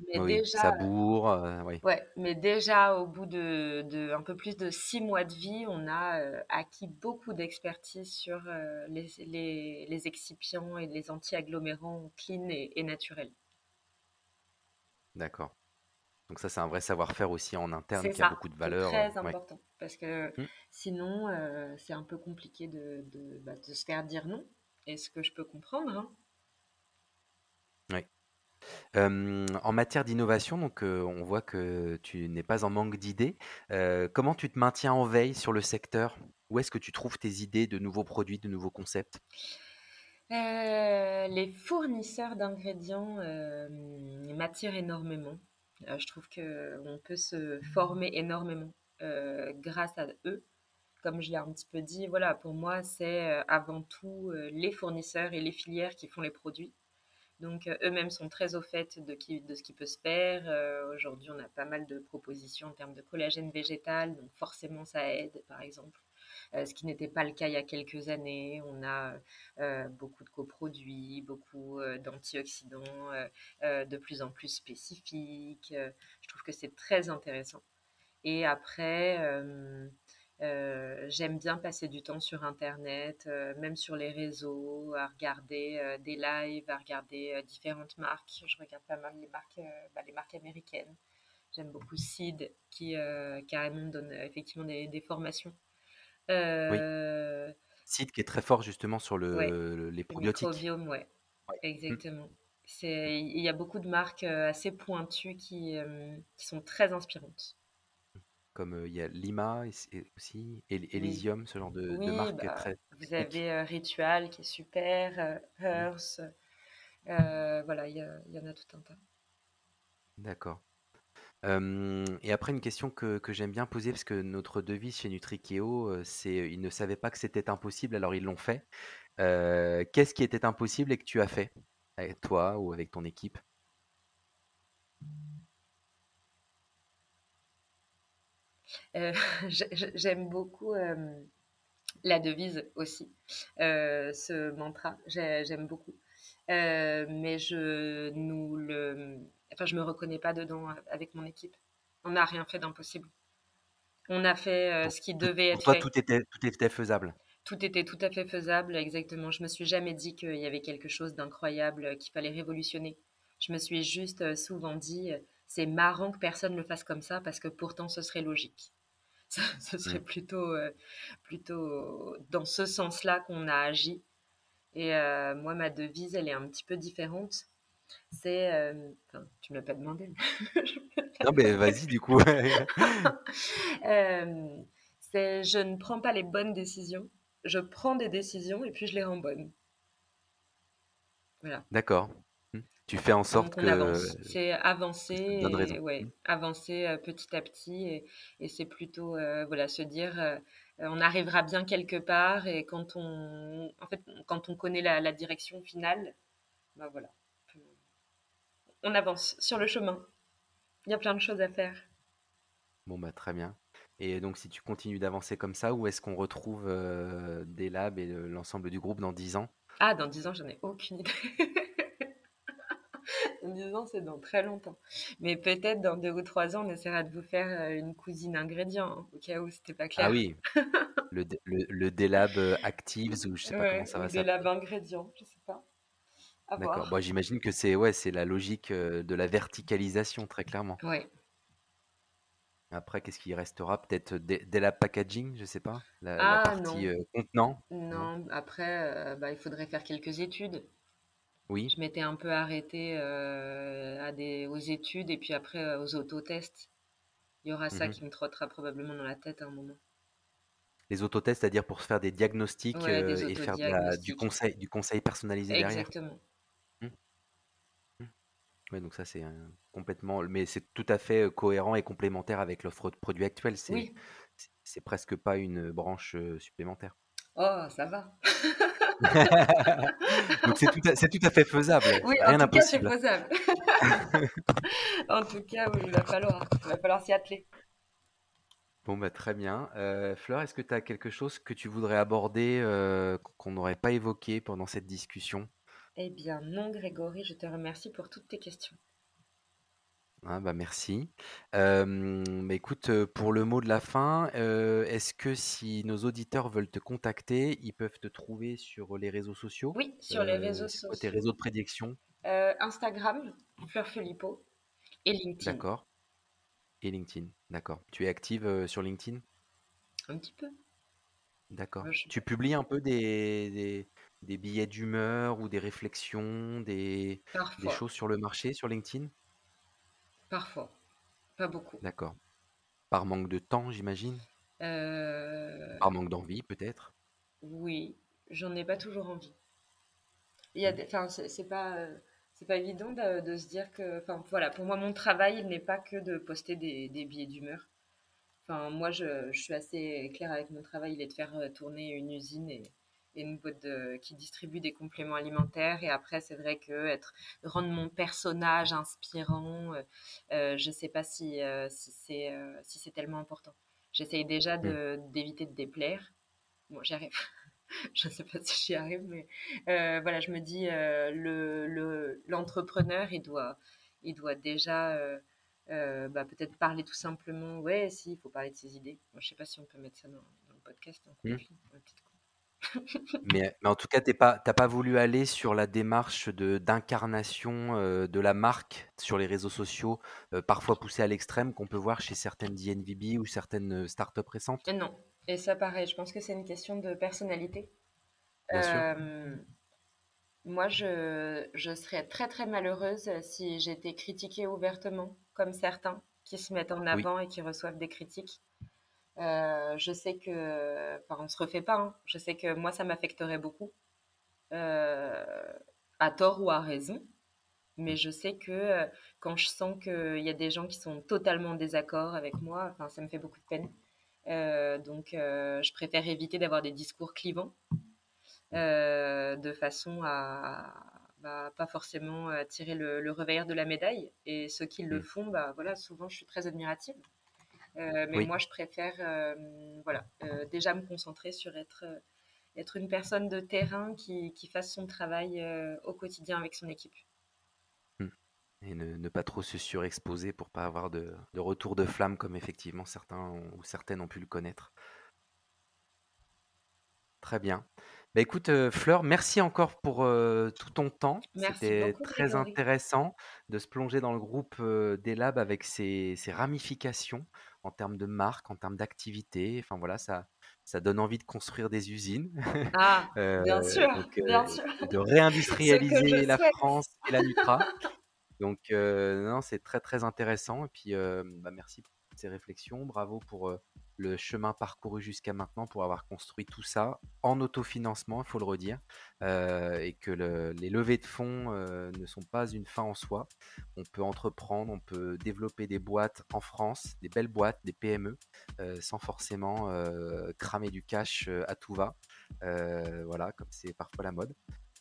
Mais Oui, ça déjà, bourre, euh, oui. ouais, mais déjà au bout de, de un peu plus de six mois de vie, on a euh, acquis beaucoup d'expertise sur euh, les, les, les excipients et les anti-agglomérants clean et, et naturels. D'accord. Donc ça, c'est un vrai savoir-faire aussi en interne C'est qui a ça, beaucoup de qui est valeur. très euh, ouais. important. Parce que Mm. sinon, euh, c'est un peu compliqué de, de, bah, de se faire dire non. Et ce que je peux comprendre, hein. En matière d'innovation, donc on voit que tu n'es pas en manque d'idées. Comment tu te maintiens en veille sur le secteur? Où est-ce que tu trouves tes idées de nouveaux produits, de nouveaux concepts? Les fournisseurs d'ingrédients m'attirent énormément. Je trouve qu'on peut se former énormément grâce à eux. Comme je l'ai un petit peu dit, voilà, pour moi, c'est avant tout les fournisseurs et les filières qui font les produits. Donc euh, eux-mêmes sont très au fait de, qui- de ce qui peut se faire. Euh, Aujourd'hui, on a pas mal de propositions en termes de collagène végétal, donc forcément ça aide, par exemple. Euh, ce qui n'était pas le cas il y a quelques années. On a beaucoup de coproduits, beaucoup d'antioxydants de plus en plus spécifiques. Je trouve que c'est très intéressant. Et après, euh, j'aime bien passer du temps sur Internet, euh, même sur les réseaux, à regarder euh, des lives, à regarder différentes marques. Je regarde pas mal les marques, bah, les marques américaines. J'aime beaucoup Seed, qui carrément donne effectivement des, des formations. Oui. Site qui est très fort justement sur ouais, le, le- les le probiotiques. microbiome, ouais, Ouais. Mm. exactement. C'est, il y a beaucoup de marques assez pointues qui, qui sont très inspirantes. Comme euh, il y a Lima et c- et aussi, et Oui, Elysium, ce genre de, marque bah, très vous avez euh, Ritual qui est super, euh, Mm. Hearth, voilà, il y, en a tout un tas. D'accord. Et après, une question que, que j'aime bien poser, parce que notre devise chez Nutrikeo, c'est ils ne savaient pas que c'était impossible, alors ils l'ont fait. Qu'est-ce qui était impossible et que tu as fait, avec toi ou avec ton équipe? Euh, j'ai- j'ai- j'aime beaucoup euh, la devise aussi, euh, ce mantra, j'ai- j'aime beaucoup. Mais je nous le, enfin, je me reconnais pas dedans avec mon équipe. On n'a rien fait d'impossible. On a fait Pour, ce qui devait pour être toi, fait. tout était, tout était faisable. Tout était tout à fait faisable, exactement. Je me suis jamais dit qu'il y avait quelque chose d'incroyable qu'il fallait révolutionner. Je me suis juste souvent dit, c'est marrant que personne le fasse comme ça parce que pourtant ce serait logique. Ce ce serait Mm. plutôt, euh, plutôt dans ce sens-là qu'on a agi. Et euh, moi, ma devise, elle est un petit peu différente. C'est, euh, tu me l'as pas demandé, Non, mais vas-y, du coup. C'est, je ne prends pas les bonnes décisions, je prends des décisions et puis je les rends bonnes. Voilà. D'accord. Tu fais en sorte on que avance. C'est avancer donne raison. et Mm. ouais, avancer euh, petit à petit et, et c'est plutôt euh, voilà se dire euh, on arrivera bien quelque part et quand on en fait quand on connaît la, la direction finale, bah voilà, on avance sur le chemin. Il y a plein de choses à faire. Bon, bah, très bien. Et donc, si tu continues d'avancer comme ça, où est-ce qu'on retrouve des labs et l'ensemble du groupe dans 10 ans? Ah, dans 10 ans, j'en ai aucune idée. Dans 10 ans, c'est dans très longtemps. Mais peut-être dans deux ou trois ans, on essaiera de vous faire euh, une cousine ingrédient, hein, au cas où c'était pas Ah clair. oui, le, le, le D-Lab euh, Actives, ou je sais pas comment ça va s'appeler. ingrédients, je sais pas. D'accord. Bon, j'imagine que c'est ouais, la logique euh, de la verticalisation, très clairement. Ouais. Après, qu'est-ce qui restera? Peut-être labs packaging, je sais pas. La, la Ah partie non, euh, contenant? Non? non? Après, euh, bah, il faudrait faire quelques études. Oui? Je m'étais un peu arrêtée euh, à des, aux études et puis après euh, aux autotests. Il y aura ça Mhm. qui me trottera probablement dans la tête à un moment. Les autotests, c'est-à-dire pour se faire des diagnostics Ouais, euh, des et faire de la- du autodiagnostics. conseil, du conseil personnalisé derrière. Exactement. Hmm. Ouais, donc ça c'est euh, complètement, mais c'est tout à fait euh, cohérent et complémentaire avec l'offre de produits actuelle. C'est, Oui. c'est c'est presque pas une branche euh, supplémentaire. Oh, ça va. Donc c'est tout, à- c'est tout à fait faisable. Oui, Rien en tout cas, c'est d'impossible. faisable. En tout cas, oui, il va falloir, il va falloir s'y atteler. Bon, bah, très bien. Euh, Fleur, est-ce que tu as quelque chose que tu voudrais aborder euh, qu'on n'aurait pas évoqué pendant cette discussion? Eh bien, non, Grégory, je te remercie pour toutes tes questions. Ah, bah, merci. Bah, écoute, pour le mot de la fin, est-ce que si nos auditeurs veulent te contacter, ils peuvent te trouver sur les réseaux sociaux? Oui, sur les réseaux c'est quoi tes sociaux. réseaux de prédilection? Euh, Instagram, Fleur Felipo, et LinkedIn. D'accord. Et LinkedIn, d'accord. Tu es active sur LinkedIn? Un petit peu. D'accord. Moi, je- Tu publies un peu des, des, des billets d'humeur ou des réflexions, des, des Parfois, choses sur le marché sur LinkedIn? Parfois, pas beaucoup. D'accord. Par manque de temps, j'imagine? Euh, Par manque d'envie, peut-être? oui, j'en ai pas toujours envie. Il y a Mm. des, enfin, c'est c'est pas, euh, c'est pas évident de, de se dire que, enfin, voilà, pour moi, mon travail, il n'est pas que de poster des, des billets d'humeur. Enfin, moi, je, je suis assez claire avec mon travail, il est de faire euh, tourner une usine et, et une boîte de- qui distribue des compléments alimentaires. Et après, c'est vrai que être, rendre mon personnage inspirant, euh, euh, je sais pas si, euh, si c'est si tellement important. J'essaye déjà de, d'éviter de déplaire. Bon, j'y arrive. Je sais pas si j'y arrive, mais euh, voilà, je me dis, euh, le, le- l'entrepreneur, il doit, il doit déjà euh, bah, peut-être parler tout simplement. Ouais, si, il faut parler de ses idées. Moi, je sais pas si on peut mettre ça dans, dans le podcast en Mm. conflit. coup. Mais, mais en tout cas, t'es pas, t'as pas voulu aller sur la démarche de d'incarnation euh, de la marque sur les réseaux sociaux, euh, parfois poussée à l'extrême, qu'on peut voir chez certaines DNVB ou certaines euh, startups récentes? Non. Et ça, pareil, je pense que c'est une question de personnalité. Bien sûr. Euh, moi, je, je serais très très malheureuse si j'étais critiquée ouvertement, comme certains qui se mettent en Oui. avant et qui reçoivent des critiques. Euh, je sais que, enfin, on se refait pas. hein. Je sais que moi, ça m'affecterait beaucoup, euh, à tort ou à raison. Mais je sais que euh, quand je sens qu'il y a des gens qui sont totalement en désaccord avec moi, enfin, ça me fait beaucoup de peine. Donc, je préfère éviter d'avoir des discours clivants de façon à, bah, pas forcément tirer le, le revers de la médaille. Et ceux qui le Mm. font, bah, voilà, souvent, je suis très admirative. Euh, mais Oui. moi, je préfère euh, voilà, euh, déjà me concentrer sur être, être une personne de terrain qui, qui fasse son travail au quotidien avec son équipe. Mm. Et ne, ne pas trop se surexposer pour pas avoir de, de retour de flamme comme effectivement certains ont- ou certaines ont pu le connaître. Très bien. Bah écoute, Fleur, merci encore pour euh, tout ton temps. C'était très Grégory. intéressant de se plonger dans le groupe euh, des labs avec ses, ses ramifications en termes de marque, en termes d'activité. Enfin voilà, ça, ça donne envie de construire des usines, Ah, bien euh, sûr, donc, euh, bien sûr. de Ce que réindustrialiser la souhaite. France et la Nutra. Donc, euh, non, c'est très très intéressant. Et puis, euh, bah, merci pour ces réflexions. Bravo pour euh, le chemin parcouru jusqu'à maintenant pour avoir construit tout ça en autofinancement, il faut le redire, euh, et que le- les levées de fonds euh, ne sont pas une fin en soi. On peut entreprendre, on peut développer des boîtes en France, des belles boîtes, des PME, sans forcément cramer du cash à tout va. Voilà, comme c'est parfois la mode.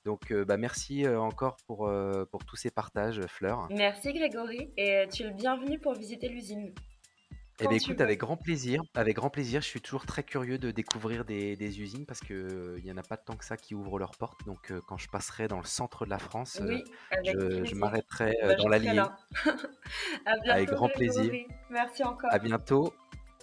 Donc, bah, merci encore pour, pour tous ces partages, Fleur. Merci Grégory et tu es le bienvenu pour visiter l'usine Eh bien, écoute, veux. avec grand plaisir. Avec grand plaisir. Je suis toujours très curieux de découvrir des, des usines parce que il n'y en a pas tant que ça qui ouvrent leurs portes. Donc, euh, quand je passerai dans le centre de la France, euh, Oui, je, m'arrêterai euh, Bah, dans l'Allier. Avec grand plaisir. Merci encore. À bientôt.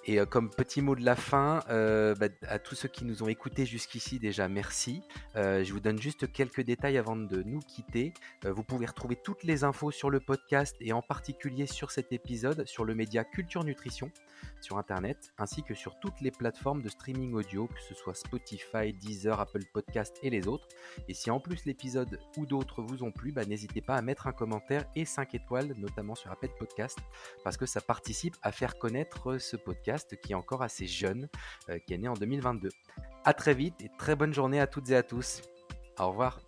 Et euh, comme petit mot de la fin, euh, bah, à tous ceux qui nous ont écoutés jusqu'ici, déjà merci. Euh, je vous donne juste quelques détails avant de nous quitter. Vous pouvez retrouver toutes les infos sur le podcast et en particulier sur cet épisode sur le média Culture Nutrition sur Internet, ainsi que sur toutes les plateformes de streaming audio, que ce soit Spotify, Deezer, Apple Podcast et les autres. Et si en plus l'épisode ou d'autres vous ont plu, bah, n'hésitez pas à mettre un commentaire et 5 étoiles, notamment sur Apple Podcast, parce que ça participe à faire connaître ce podcast qui est encore assez jeune, euh, qui est né en 2022. À très vite et très bonne journée à toutes et à tous. Au revoir.